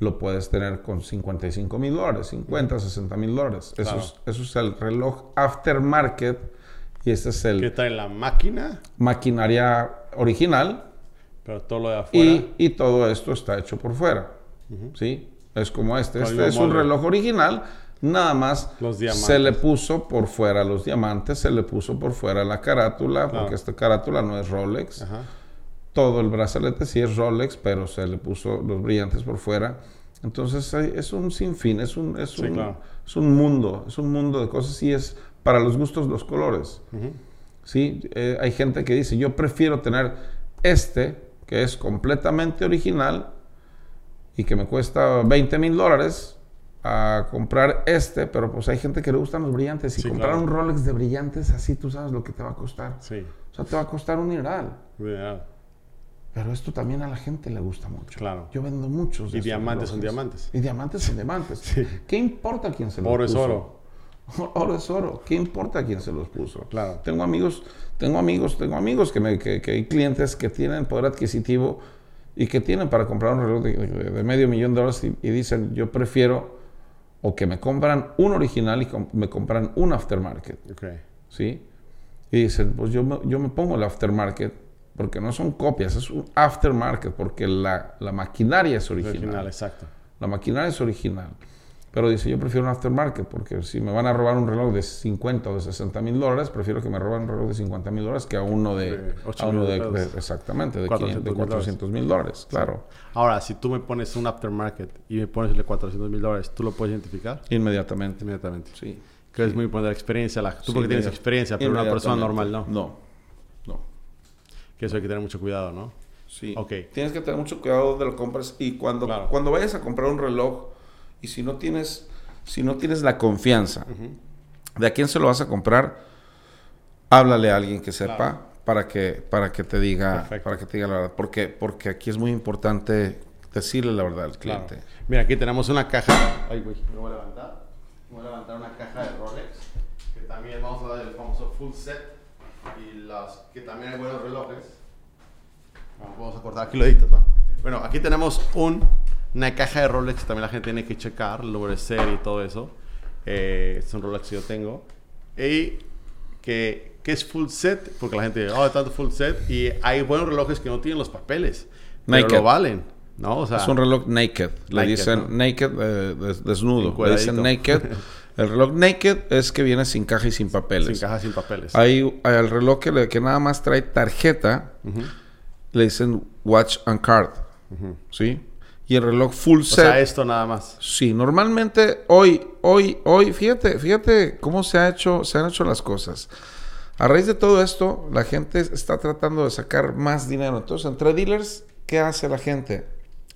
[SPEAKER 2] lo puedes tener con 55 mil dólares, 50, 60 mil dólares. Eso,
[SPEAKER 1] Claro.
[SPEAKER 2] es, eso es el reloj aftermarket y este es el
[SPEAKER 1] Que trae la máquina,
[SPEAKER 2] maquinaria original
[SPEAKER 1] pero todo lo de afuera.
[SPEAKER 2] y, y todo esto está hecho por fuera. ¿Sí? Es como este. Este es un reloj original, nada más
[SPEAKER 1] Los diamantes.
[SPEAKER 2] se le puso por fuera los diamantes, se le puso por fuera la carátula,
[SPEAKER 1] Claro.
[SPEAKER 2] porque esta carátula no es Rolex.
[SPEAKER 1] Ajá.
[SPEAKER 2] Todo el brazalete sí es Rolex, pero se le puso los brillantes por fuera. Entonces es un sinfín, es un, es,
[SPEAKER 1] Sí,
[SPEAKER 2] un,
[SPEAKER 1] claro.
[SPEAKER 2] es un mundo, es un mundo de cosas y es para los gustos los colores. ¿sí? Eh, hay gente que dice, yo prefiero tener este, que es completamente original y que me cuesta 20 mil dólares, a comprar este, pero pues hay gente que le gustan los brillantes. Y
[SPEAKER 1] Sí,
[SPEAKER 2] comprar
[SPEAKER 1] claro.
[SPEAKER 2] un Rolex de brillantes, así tú sabes lo que te va a costar.
[SPEAKER 1] Sí.
[SPEAKER 2] O sea, te va a costar un dineral.
[SPEAKER 1] Ya,
[SPEAKER 2] Pero esto también a la gente le gusta mucho.
[SPEAKER 1] Claro.
[SPEAKER 2] Yo vendo muchos. de
[SPEAKER 1] Y diamantes son diamantes.
[SPEAKER 2] Y diamantes son diamantes. ¿Qué importa quién se los
[SPEAKER 1] Oro es
[SPEAKER 2] puso?
[SPEAKER 1] oro.
[SPEAKER 2] Oro es oro. ¿Qué importa quién se los puso?
[SPEAKER 1] Claro.
[SPEAKER 2] Tengo amigos, tengo amigos, tengo amigos que, me, que, que hay clientes que tienen poder adquisitivo y que tienen para comprar un reloj de, de- de medio millón de dólares y, y dicen, yo prefiero o que me compran un original y com- me compran un aftermarket.
[SPEAKER 1] Ok.
[SPEAKER 2] ¿sí? Y dicen, pues yo me, yo me pongo el aftermarket porque no son copias, es un aftermarket porque la, la maquinaria es original.
[SPEAKER 1] Original, exacto.
[SPEAKER 2] La maquinaria es original. Pero dice, yo prefiero un aftermarket porque si me van a robar un reloj de 50 o de 60 mil dólares, prefiero que me roben un reloj de 50 mil dólares que a uno de... A uno de, de- exactamente, de
[SPEAKER 1] 400
[SPEAKER 2] 500 de
[SPEAKER 1] mil dólares.
[SPEAKER 2] 400 mil dólares, claro.
[SPEAKER 1] Ahora, si tú me pones un aftermarket y me pones el de 400 mil dólares, ¿tú lo puedes identificar?
[SPEAKER 2] Inmediatamente.
[SPEAKER 1] Inmediatamente.
[SPEAKER 2] Sí.
[SPEAKER 1] Que es muy buena la experiencia. La, tú
[SPEAKER 2] Sí,
[SPEAKER 1] porque tienes experiencia, pero una persona normal no.
[SPEAKER 2] No, no.
[SPEAKER 1] Que eso hay que tener mucho cuidado, ¿no?
[SPEAKER 2] Sí.
[SPEAKER 1] Ok.
[SPEAKER 2] Tienes que tener mucho cuidado de lo que compras y cuando,
[SPEAKER 1] Claro.
[SPEAKER 2] cuando vayas a comprar un reloj y si no tienes, si no tienes la confianza de a quién se lo vas a comprar, háblale a alguien que sepa
[SPEAKER 1] Claro.
[SPEAKER 2] para que para que te diga
[SPEAKER 1] Perfecto.
[SPEAKER 2] para que te diga la verdad, porque porque aquí es muy importante decirle la verdad al
[SPEAKER 1] Claro.
[SPEAKER 2] cliente.
[SPEAKER 1] Mira, aquí tenemos una caja. Ay, güey, me voy a levantar. Me voy a levantar una caja de Rolex. Que también vamos a hablar del famoso full set. Las que también hay buenos relojes. Vamos, a cortar aquí lo editas, ¿va? Bueno, aquí tenemos un, una caja de Rolex que también la gente tiene que checar, serie y todo eso. Eh, es un Rolex que yo tengo. Y que, que es full set, porque la gente dice, oh, tanto full set. Y hay buenos relojes que no tienen los papeles. Pero
[SPEAKER 2] Naked.
[SPEAKER 1] lo valen, ¿no? O sea,
[SPEAKER 2] es un reloj naked, le
[SPEAKER 1] Naked,
[SPEAKER 2] dicen
[SPEAKER 1] ¿no?
[SPEAKER 2] naked eh, des- desnudo, le dicen naked. El reloj naked es que viene sin caja y sin papeles.
[SPEAKER 1] sin caja, sin papeles.
[SPEAKER 2] Hay al reloj que, le- que nada más trae tarjeta, le dicen watch and card, ¿sí? Y el reloj full
[SPEAKER 1] O
[SPEAKER 2] set,
[SPEAKER 1] sea, esto nada más.
[SPEAKER 2] sí, normalmente hoy, hoy, hoy, fíjate, fíjate cómo se ha hecho, se han hecho las cosas. A raíz de todo esto, la gente está tratando de sacar más dinero. Entonces, entre dealers, ¿qué hace la gente?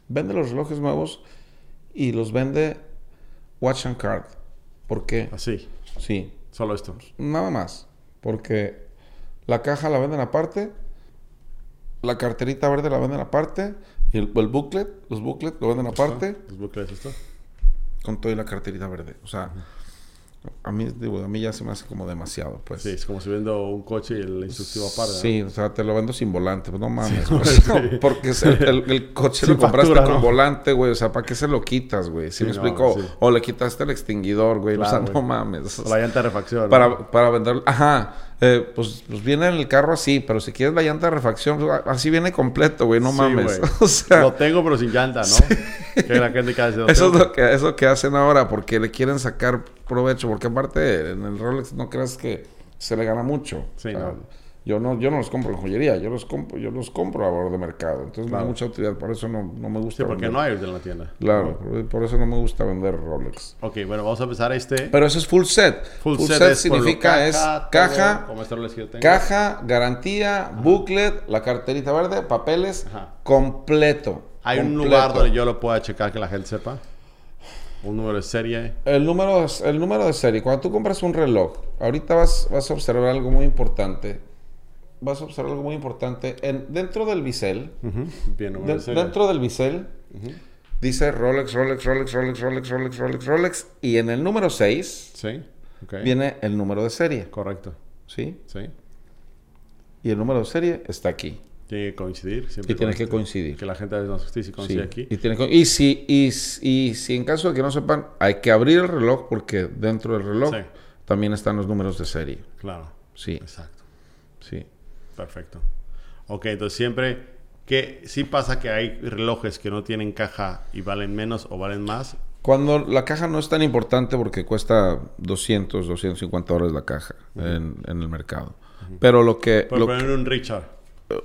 [SPEAKER 2] Vende los relojes nuevos y los vende watch and card. ¿Por qué?
[SPEAKER 1] Así,
[SPEAKER 2] Sí,
[SPEAKER 1] solo esto.
[SPEAKER 2] Nada más. Porque la caja la venden aparte, la carterita verde la venden aparte, y el, el booklet, los booklets lo venden aparte,
[SPEAKER 1] Los bucles, esto.
[SPEAKER 2] con toda la carterita verde. O sea, a mí, digo, a mí ya se me hace como demasiado, pues.
[SPEAKER 1] Sí, es como si vendo un coche y el instructivo aparte. ¿no?
[SPEAKER 2] Sí, o sea, te lo vendo sin volante, pues no mames,
[SPEAKER 1] Sí,
[SPEAKER 2] pues,
[SPEAKER 1] sí.
[SPEAKER 2] no, porque el, el- el coche lo compraste
[SPEAKER 1] factura,
[SPEAKER 2] con
[SPEAKER 1] ¿no?
[SPEAKER 2] volante, güey, o sea, ¿para qué se lo quitas, güey? ¿Sí,
[SPEAKER 1] Sí,
[SPEAKER 2] me explico? O le quitaste el extinguidor, güey, o sea, no mames.
[SPEAKER 1] O La llanta de refacción.
[SPEAKER 2] Para, para vender, ajá, eh, pues, pues viene en el carro así, pero si quieres la llanta de refacción, pues, así viene completo, güey, no
[SPEAKER 1] Sí,
[SPEAKER 2] mames.
[SPEAKER 1] güey.
[SPEAKER 2] o sea,
[SPEAKER 1] Lo tengo, pero sin llanta, ¿no? Que la gente que hace. lo
[SPEAKER 2] eso es lo que, eso que hacen ahora, porque le quieren sacar provecho, porque aparte en el Rolex no creas que se le gana mucho.
[SPEAKER 1] Sí,
[SPEAKER 2] O sea,
[SPEAKER 1] no.
[SPEAKER 2] Yo no, yo no los compro en joyería, yo los compro, yo los compro a valor de mercado. Entonces me
[SPEAKER 1] Claro.
[SPEAKER 2] da mucha utilidad, por eso no, no me gusta
[SPEAKER 1] Sí, porque
[SPEAKER 2] vender.
[SPEAKER 1] no hay en la tienda.
[SPEAKER 2] Claro, por, por eso no me gusta vender Rolex.
[SPEAKER 1] Ok, bueno, vamos a empezar este.
[SPEAKER 2] Pero eso es full set.
[SPEAKER 1] Full,
[SPEAKER 2] Full,
[SPEAKER 1] set, es
[SPEAKER 2] significa es caja,
[SPEAKER 1] este que.
[SPEAKER 2] Caja, garantía, booklet, la carterita verde, papeles,
[SPEAKER 1] Ajá.
[SPEAKER 2] completo.
[SPEAKER 1] Hay un lugar donde yo lo pueda checar que la gente sepa. Un número de serie.
[SPEAKER 2] El número, el número de serie. Cuando tú compras un reloj, ahorita vas, vas a observar algo muy importante. Vas a observar algo muy importante. En, dentro del bisel,
[SPEAKER 1] Bien,
[SPEAKER 2] de-
[SPEAKER 1] de serie.
[SPEAKER 2] dentro del bisel, dice Rolex, Rolex, Rolex, Rolex, Rolex, Rolex, Rolex, Rolex. Y en el número 6
[SPEAKER 1] Sí,
[SPEAKER 2] viene el número de serie.
[SPEAKER 1] Correcto.
[SPEAKER 2] ¿Sí?
[SPEAKER 1] Sí.
[SPEAKER 2] Y el número de serie está aquí.
[SPEAKER 1] Tiene que coincidir. Siempre
[SPEAKER 2] Y tiene que coincidir.
[SPEAKER 1] Que la gente veces no sé si coincide
[SPEAKER 2] Sí,
[SPEAKER 1] aquí.
[SPEAKER 2] Y, tiene que- y si, y, y si en caso de que no sepan, hay que abrir el reloj porque dentro del reloj
[SPEAKER 1] Sí.
[SPEAKER 2] también están los números de serie.
[SPEAKER 1] Claro.
[SPEAKER 2] Sí,
[SPEAKER 1] Exacto.
[SPEAKER 2] sí.
[SPEAKER 1] Perfecto. Ok, entonces siempre que sí pasa que hay relojes que no tienen caja y valen menos o valen más.
[SPEAKER 2] Cuando la caja no es tan importante porque cuesta 200, 250 dólares la caja en, en el mercado. Pero lo que...
[SPEAKER 1] Por
[SPEAKER 2] lo
[SPEAKER 1] poner un Richard.
[SPEAKER 2] que-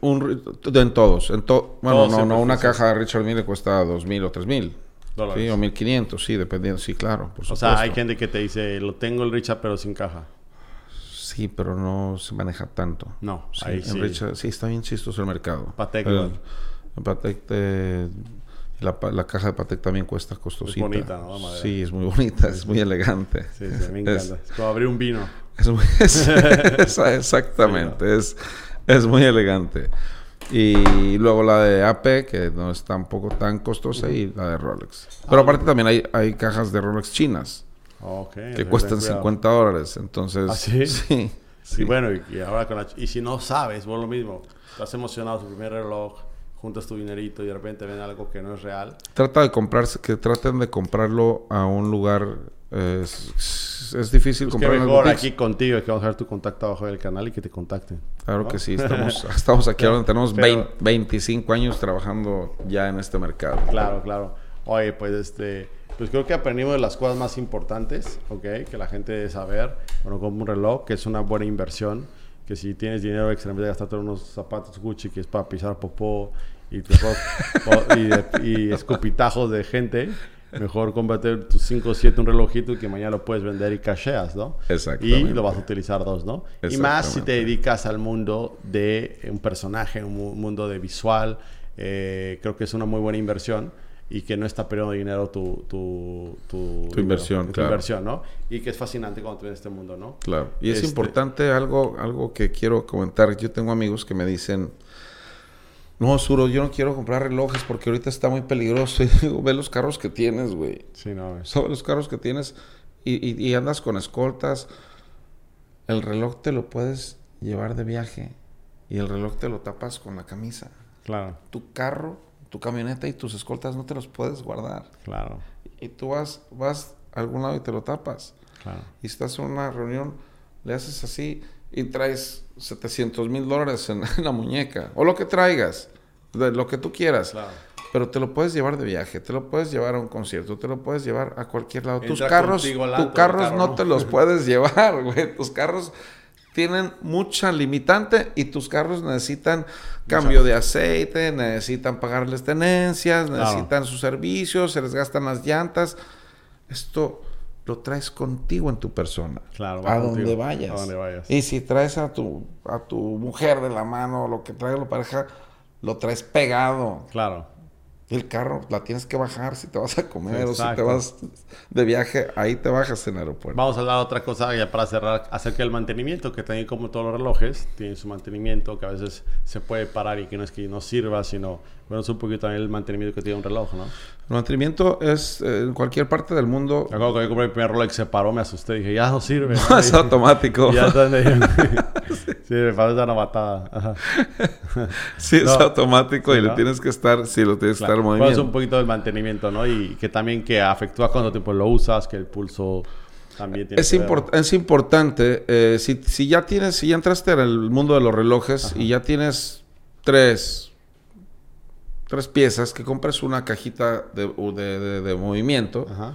[SPEAKER 2] Un, en todos. En to- bueno,
[SPEAKER 1] Todos
[SPEAKER 2] no, no, una caja Richard Mille cuesta dos mil o tres mil.
[SPEAKER 1] Dólares.
[SPEAKER 2] Sí, o mil quinientos, sí, dependiendo. Sí, claro, por
[SPEAKER 1] O
[SPEAKER 2] supuesto.
[SPEAKER 1] sea, hay gente que te dice, lo tengo el Richard, pero sin caja.
[SPEAKER 2] Sí, pero no se maneja tanto.
[SPEAKER 1] No,
[SPEAKER 2] Sí,
[SPEAKER 1] ahí
[SPEAKER 2] en
[SPEAKER 1] sí.
[SPEAKER 2] Richard- sí, está bien chistoso el mercado.
[SPEAKER 1] Patek,
[SPEAKER 2] El-
[SPEAKER 1] ¿no?
[SPEAKER 2] el Patek, eh, la, la caja de Patek también cuesta costosita.
[SPEAKER 1] bonita, ¿no? La madera.
[SPEAKER 2] Sí, es muy bonita, es muy elegante.
[SPEAKER 1] Sí, sí, me encanta.
[SPEAKER 2] Es-
[SPEAKER 1] Es, como abrir un vino.
[SPEAKER 2] Es muy- es- exactamente, es, es muy elegante. Y luego la de AP, que no es tampoco tan costosa, y la de Rolex. Pero aparte también hay, hay cajas de Rolex chinas Que cuestan 50 dólares. Entonces,
[SPEAKER 1] ¿Ah, sí?
[SPEAKER 2] sí,
[SPEAKER 1] Sí,
[SPEAKER 2] sí.
[SPEAKER 1] bueno, y, y ahora con la... Y si no sabes, vos lo mismo. Estás emocionado, tu primer reloj, juntas tu dinerito y de repente ven algo que no es real.
[SPEAKER 2] Trata de comprarse, que traten de comprarlo a un lugar. eh, es, es difícil
[SPEAKER 1] Pues
[SPEAKER 2] comprar
[SPEAKER 1] mejor aquí contigo, que vamos a ver tu contacto abajo del canal y que te contacten.
[SPEAKER 2] Claro
[SPEAKER 1] ¿no?
[SPEAKER 2] que sí, estamos, estamos aquí ahora, tenemos
[SPEAKER 1] Pero-
[SPEAKER 2] 20 25 años trabajando ya en este mercado.
[SPEAKER 1] Claro, claro. Oye, pues este, pues creo que aprendimos de las cosas más importantes, ¿ok? Que la gente debe saber, bueno, como un reloj, que es una buena inversión, que si tienes dinero extra, en vez de gastarte unos zapatos Gucci, que es para pisar popó y, y, de- y escupitajos de gente, mejor cómprate tus 5 o 7 un relojito que mañana lo puedes vender y casheas, ¿no? Y
[SPEAKER 2] Exactamente.
[SPEAKER 1] lo vas a utilizar dos, ¿no? Y más si te dedicas al mundo de un personaje, un mu- mundo de visual, eh, creo que es una muy buena inversión y que no está perdiendo dinero tu, tu, tu,
[SPEAKER 2] Tu inversión, claro.
[SPEAKER 1] inversión, ¿no? Y que es fascinante cuando tú ves este mundo, ¿no?
[SPEAKER 2] Claro. Y es
[SPEAKER 1] Este-
[SPEAKER 2] importante algo, algo que quiero comentar. Yo tengo amigos que me dicen, no, Suro, yo no quiero comprar relojes porque ahorita está muy peligroso. Y digo, ve los carros que tienes, güey.
[SPEAKER 1] Sí, no, es-
[SPEAKER 2] Sobre los carros que tienes y, y- y andas con escoltas. El reloj te lo puedes llevar de viaje y el reloj te lo tapas con la camisa.
[SPEAKER 1] claro,
[SPEAKER 2] Tu carro, tu camioneta y tus escoltas no te los puedes guardar.
[SPEAKER 1] claro,
[SPEAKER 2] Y tú vas, vas a algún lado y te lo tapas.
[SPEAKER 1] claro.
[SPEAKER 2] Y estás en una reunión, le haces así y traes 700 mil dólares en, en la muñeca. O lo que traigas, de lo que tú quieras.
[SPEAKER 1] Claro.
[SPEAKER 2] Pero te lo puedes llevar de viaje, te lo puedes llevar a un concierto, te lo puedes llevar a cualquier lado. Tus carros, tus carros
[SPEAKER 1] carro
[SPEAKER 2] no
[SPEAKER 1] no.
[SPEAKER 2] te los puedes llevar, güey. Tus carros tienen mucha limitante y tus carros necesitan cambio de aceite, necesitan pagarles tenencias,
[SPEAKER 1] Claro.
[SPEAKER 2] necesitan sus servicios, se les gastan las llantas. Esto lo traes contigo en tu persona.
[SPEAKER 1] Claro, va
[SPEAKER 2] a
[SPEAKER 1] contigo,
[SPEAKER 2] donde vayas.
[SPEAKER 1] a donde vayas.
[SPEAKER 2] Y si traes a tu, a tu mujer de la mano, lo que trae la pareja, lo traes pegado.
[SPEAKER 1] Claro.
[SPEAKER 2] El carro la tienes que bajar si te vas a comer o si te vas de viaje, ahí te bajas en el aeropuerto.
[SPEAKER 1] Vamos a hablar de otra cosa ya para cerrar acerca del mantenimiento, que también como todos los relojes, tienen su mantenimiento, que a veces se puede parar y que no es que no sirva, sino, bueno, es un poquito también el mantenimiento que tiene un reloj, ¿no?
[SPEAKER 2] El mantenimiento es eh, en cualquier parte del mundo.
[SPEAKER 1] Me acuerdo que yo compré mi primer Rolex, se paró, me asusté, dije, ya no sirve.
[SPEAKER 2] No es automático.
[SPEAKER 1] Ya está, sí, me parece una matada. Ajá.
[SPEAKER 2] Sí, es automático
[SPEAKER 1] Sí,
[SPEAKER 2] y le
[SPEAKER 1] ¿no?
[SPEAKER 2] tienes que estar, sí, lo tienes que estar en
[SPEAKER 1] Bueno, es un poquito del mantenimiento, ¿no? Y que también que afectúa cuánto tiempo lo usas, que el pulso también tiene
[SPEAKER 2] Es,
[SPEAKER 1] que ver.
[SPEAKER 2] import- es importante, eh, si, si ya tienes, si ya entraste en el mundo de los relojes y ya tienes tres, tres piezas, que compres una cajita de, de- de- de movimiento,
[SPEAKER 1] Ajá.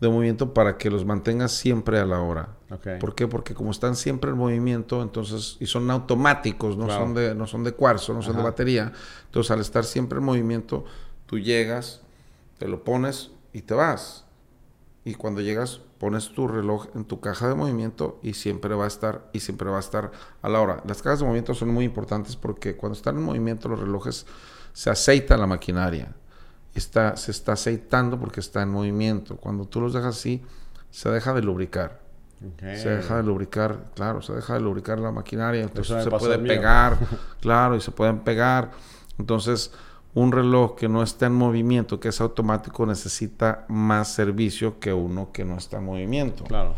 [SPEAKER 2] de movimiento para que los mantengas siempre a la hora. ¿Por qué? Porque como están siempre en movimiento, entonces, y son automáticos, no, son, de, no son de cuarzo, no son de batería. Entonces, al estar siempre en movimiento, tú llegas, te lo pones y te vas. Y cuando llegas, pones tu reloj en tu caja de movimiento y siempre va a estar, y siempre va a estar a la hora. Las cajas de movimiento son muy importantes porque cuando están en movimiento los relojes, se aceita la maquinaria. Está, se está aceitando porque está en movimiento. Cuando tú los dejas así, se deja de lubricar. Se deja de lubricar, claro, se deja de lubricar la maquinaria, entonces se puede pegar, claro, y se pueden pegar. Entonces, un reloj que no está en movimiento, que es automático, necesita más servicio que uno que no está en movimiento.
[SPEAKER 1] Claro.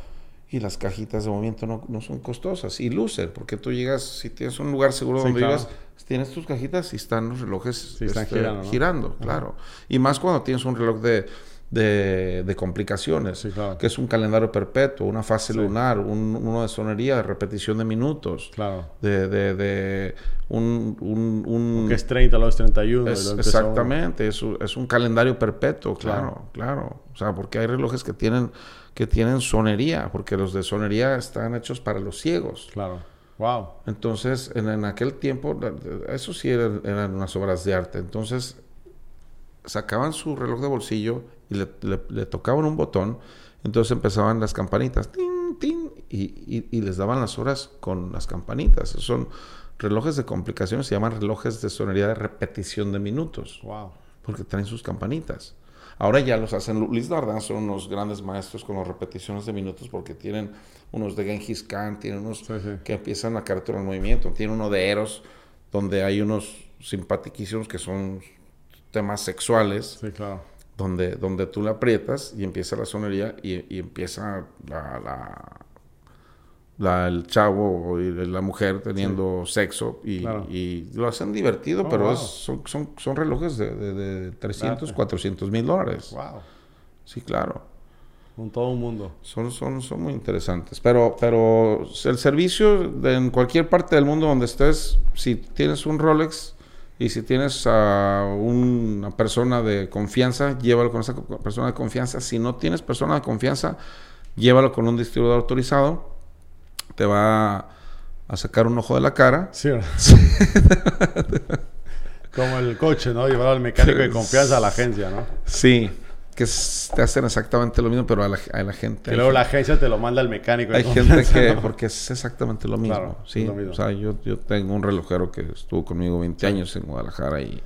[SPEAKER 2] Y las cajitas de movimiento no, no son costosas y lucen, porque tú llegas, si tienes un lugar seguro
[SPEAKER 1] Sí,
[SPEAKER 2] donde
[SPEAKER 1] claro.
[SPEAKER 2] Tienes tus cajitas y están los relojes
[SPEAKER 1] Sí, están
[SPEAKER 2] este,
[SPEAKER 1] girando, ¿no?
[SPEAKER 2] girando, claro. Y más cuando tienes un reloj de, de, de complicaciones,
[SPEAKER 1] Sí, claro.
[SPEAKER 2] que es un calendario perpetuo, una fase
[SPEAKER 1] Sí.
[SPEAKER 2] lunar, un- uno de sonería, de repetición de minutos,
[SPEAKER 1] Claro.
[SPEAKER 2] de, de, de un... un, un-
[SPEAKER 1] Que es 30, luego es 31. y
[SPEAKER 2] es- exactamente, es, un- es un calendario perpetuo, claro, claro. O sea, porque hay relojes que tienen, que tienen sonería, porque los de sonería están hechos para los ciegos.
[SPEAKER 1] Claro. Wow.
[SPEAKER 2] Entonces, en, en aquel tiempo, eso sí eran, eran, unas obras de arte. Entonces, sacaban su reloj de bolsillo y le, le, le tocaban un botón. Entonces empezaban las campanitas. ¡Tin, tin! Y, y, y, les daban las horas con las campanitas. Son relojes de complicaciones, se llaman relojes de sonoridad de repetición de minutos.
[SPEAKER 1] Wow.
[SPEAKER 2] Porque traen sus campanitas. Ahora ya los hacen. Luis Dardan son unos grandes maestros con las repeticiones de minutos porque tienen unos de Genghis Khan, tienen unos
[SPEAKER 1] Sí, sí.
[SPEAKER 2] que empiezan a capturar el movimiento. Tiene uno de Eros, donde hay unos simpatiquísimos que son temas sexuales,
[SPEAKER 1] Sí, claro.
[SPEAKER 2] donde, donde tú le aprietas y empieza la sonería y, y empieza la, la- la- el chavo y la mujer teniendo sexo y,
[SPEAKER 1] Claro.
[SPEAKER 2] y lo hacen divertido,
[SPEAKER 1] Oh,
[SPEAKER 2] pero
[SPEAKER 1] wow.
[SPEAKER 2] es- son, son, son relojes de, de, de 300,
[SPEAKER 1] Date.
[SPEAKER 2] 400 mil dólares.
[SPEAKER 1] Wow.
[SPEAKER 2] Sí, claro.
[SPEAKER 1] Con todo un mundo.
[SPEAKER 2] Son, son, son muy interesantes. Pero, pero el servicio de- en cualquier parte del mundo donde estés, si tienes un Rolex y si tienes a una persona de confianza, llévalo con esa persona de confianza. Si no tienes persona de confianza, llévalo con un distribuidor autorizado. Te va a sacar un ojo de la cara.
[SPEAKER 1] Sí, ¿verdad? Como el coche, ¿no? Llevar al mecánico de confianza a la agencia, ¿no?
[SPEAKER 2] Sí, que es- te hacen exactamente lo mismo, pero a la, a la gente.
[SPEAKER 1] Que luego la agencia te lo manda al mecánico
[SPEAKER 2] Hay gente que,
[SPEAKER 1] ¿no?
[SPEAKER 2] porque es exactamente lo mismo,
[SPEAKER 1] Claro,
[SPEAKER 2] sí.
[SPEAKER 1] es lo mismo.
[SPEAKER 2] O sea, yo, yo tengo un relojero que estuvo conmigo 20 años en Guadalajara y,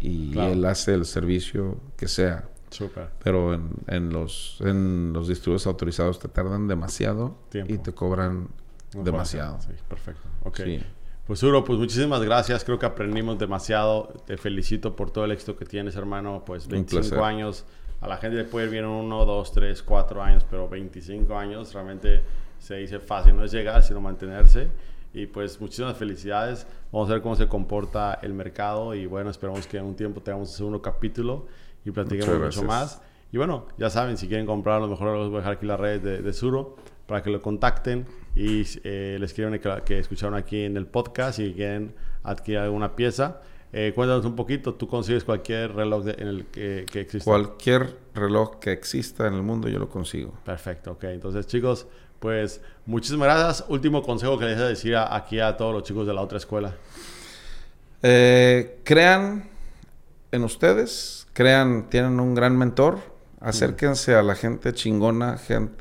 [SPEAKER 2] y
[SPEAKER 1] Claro.
[SPEAKER 2] él hace el servicio que sea.
[SPEAKER 1] Súper.
[SPEAKER 2] Pero en, en los, en los distribuidores autorizados te tardan demasiado
[SPEAKER 1] Tiempo.
[SPEAKER 2] y te cobran
[SPEAKER 1] No
[SPEAKER 2] demasiado.
[SPEAKER 1] Sí, perfecto. Ok.
[SPEAKER 2] Sí.
[SPEAKER 1] Pues Uro, pues muchísimas gracias. Creo que aprendimos demasiado. Te felicito por todo el éxito que tienes, hermano. Pues
[SPEAKER 2] Un
[SPEAKER 1] 25
[SPEAKER 2] placer.
[SPEAKER 1] años. A la gente le puede ir bien uno, dos, tres, cuatro años, pero 25 años realmente se dice fácil. No es llegar, sino mantenerse. Y pues muchísimas felicidades. Vamos a ver cómo se comporta el mercado. Y bueno, esperamos que en un tiempo tengamos un segundo capítulo y platiquemos mucho más. Y bueno, ya saben, si quieren comprar, a lo mejor les voy a dejar aquí las redes de, de Suro para que lo contacten y eh, les escriban que, que escucharon aquí en el podcast y quieren adquirir alguna pieza. Eh, cuéntanos un poquito, tú consigues cualquier reloj de- en el que, que exista.
[SPEAKER 2] Cualquier reloj que exista en el mundo yo lo consigo.
[SPEAKER 1] Perfecto, ok. Entonces, chicos, pues muchísimas gracias. Último consejo que les voy a decir a- aquí a todos los chicos de la otra escuela.
[SPEAKER 2] Eh, crean en ustedes, crean, tienen un gran mentor, acérquense a la gente chingona,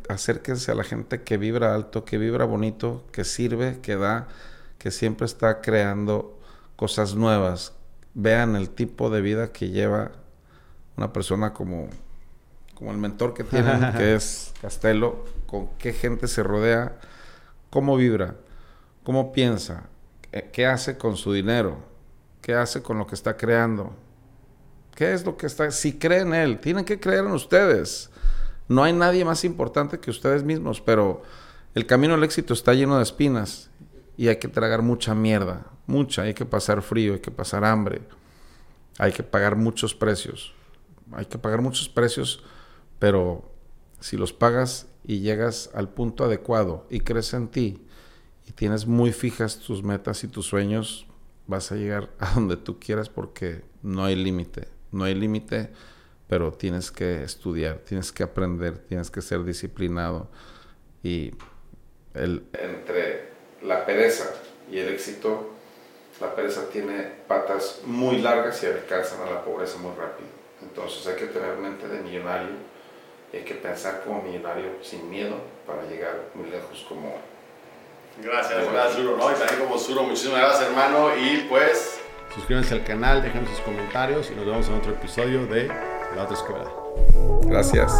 [SPEAKER 2] acérquense a la gente que vibra alto, que vibra bonito, que sirve, que da, que siempre está creando cosas nuevas. Vean el tipo de vida que lleva una persona como, como el mentor que tienen, que es Castelo, con qué gente se rodea, cómo vibra, cómo piensa, qué- qué hace con su dinero, qué hace con lo que está creando. ¿Qué es lo que está? Si creen en él, tienen que creer en ustedes. No hay nadie más importante que ustedes mismos, pero el camino al éxito está lleno de espinas y hay que tragar mucha mierda, mucha. Hay que pasar frío, hay que pasar hambre, hay que pagar muchos precios. Hay que pagar muchos precios, pero si los pagas y llegas al punto adecuado y crees en ti y tienes muy fijas tus metas y tus sueños, vas a llegar a donde tú quieras porque no hay límite. No hay límite, pero tienes que estudiar, tienes que aprender, tienes que ser disciplinado. Y el, entre la pereza y el éxito, la pereza tiene patas muy largas y alcanzan a la pobreza muy rápido. Entonces hay que tener mente de millonario y hay que pensar como millonario sin miedo para llegar muy lejos como
[SPEAKER 1] Gracias, gracias, Suro, ¿no? Y también como Suro, muchísimas gracias, hermano. Y pues, suscríbanse al canal, dejen sus comentarios y nos vemos en otro episodio de La Otra Escuela.
[SPEAKER 2] Gracias.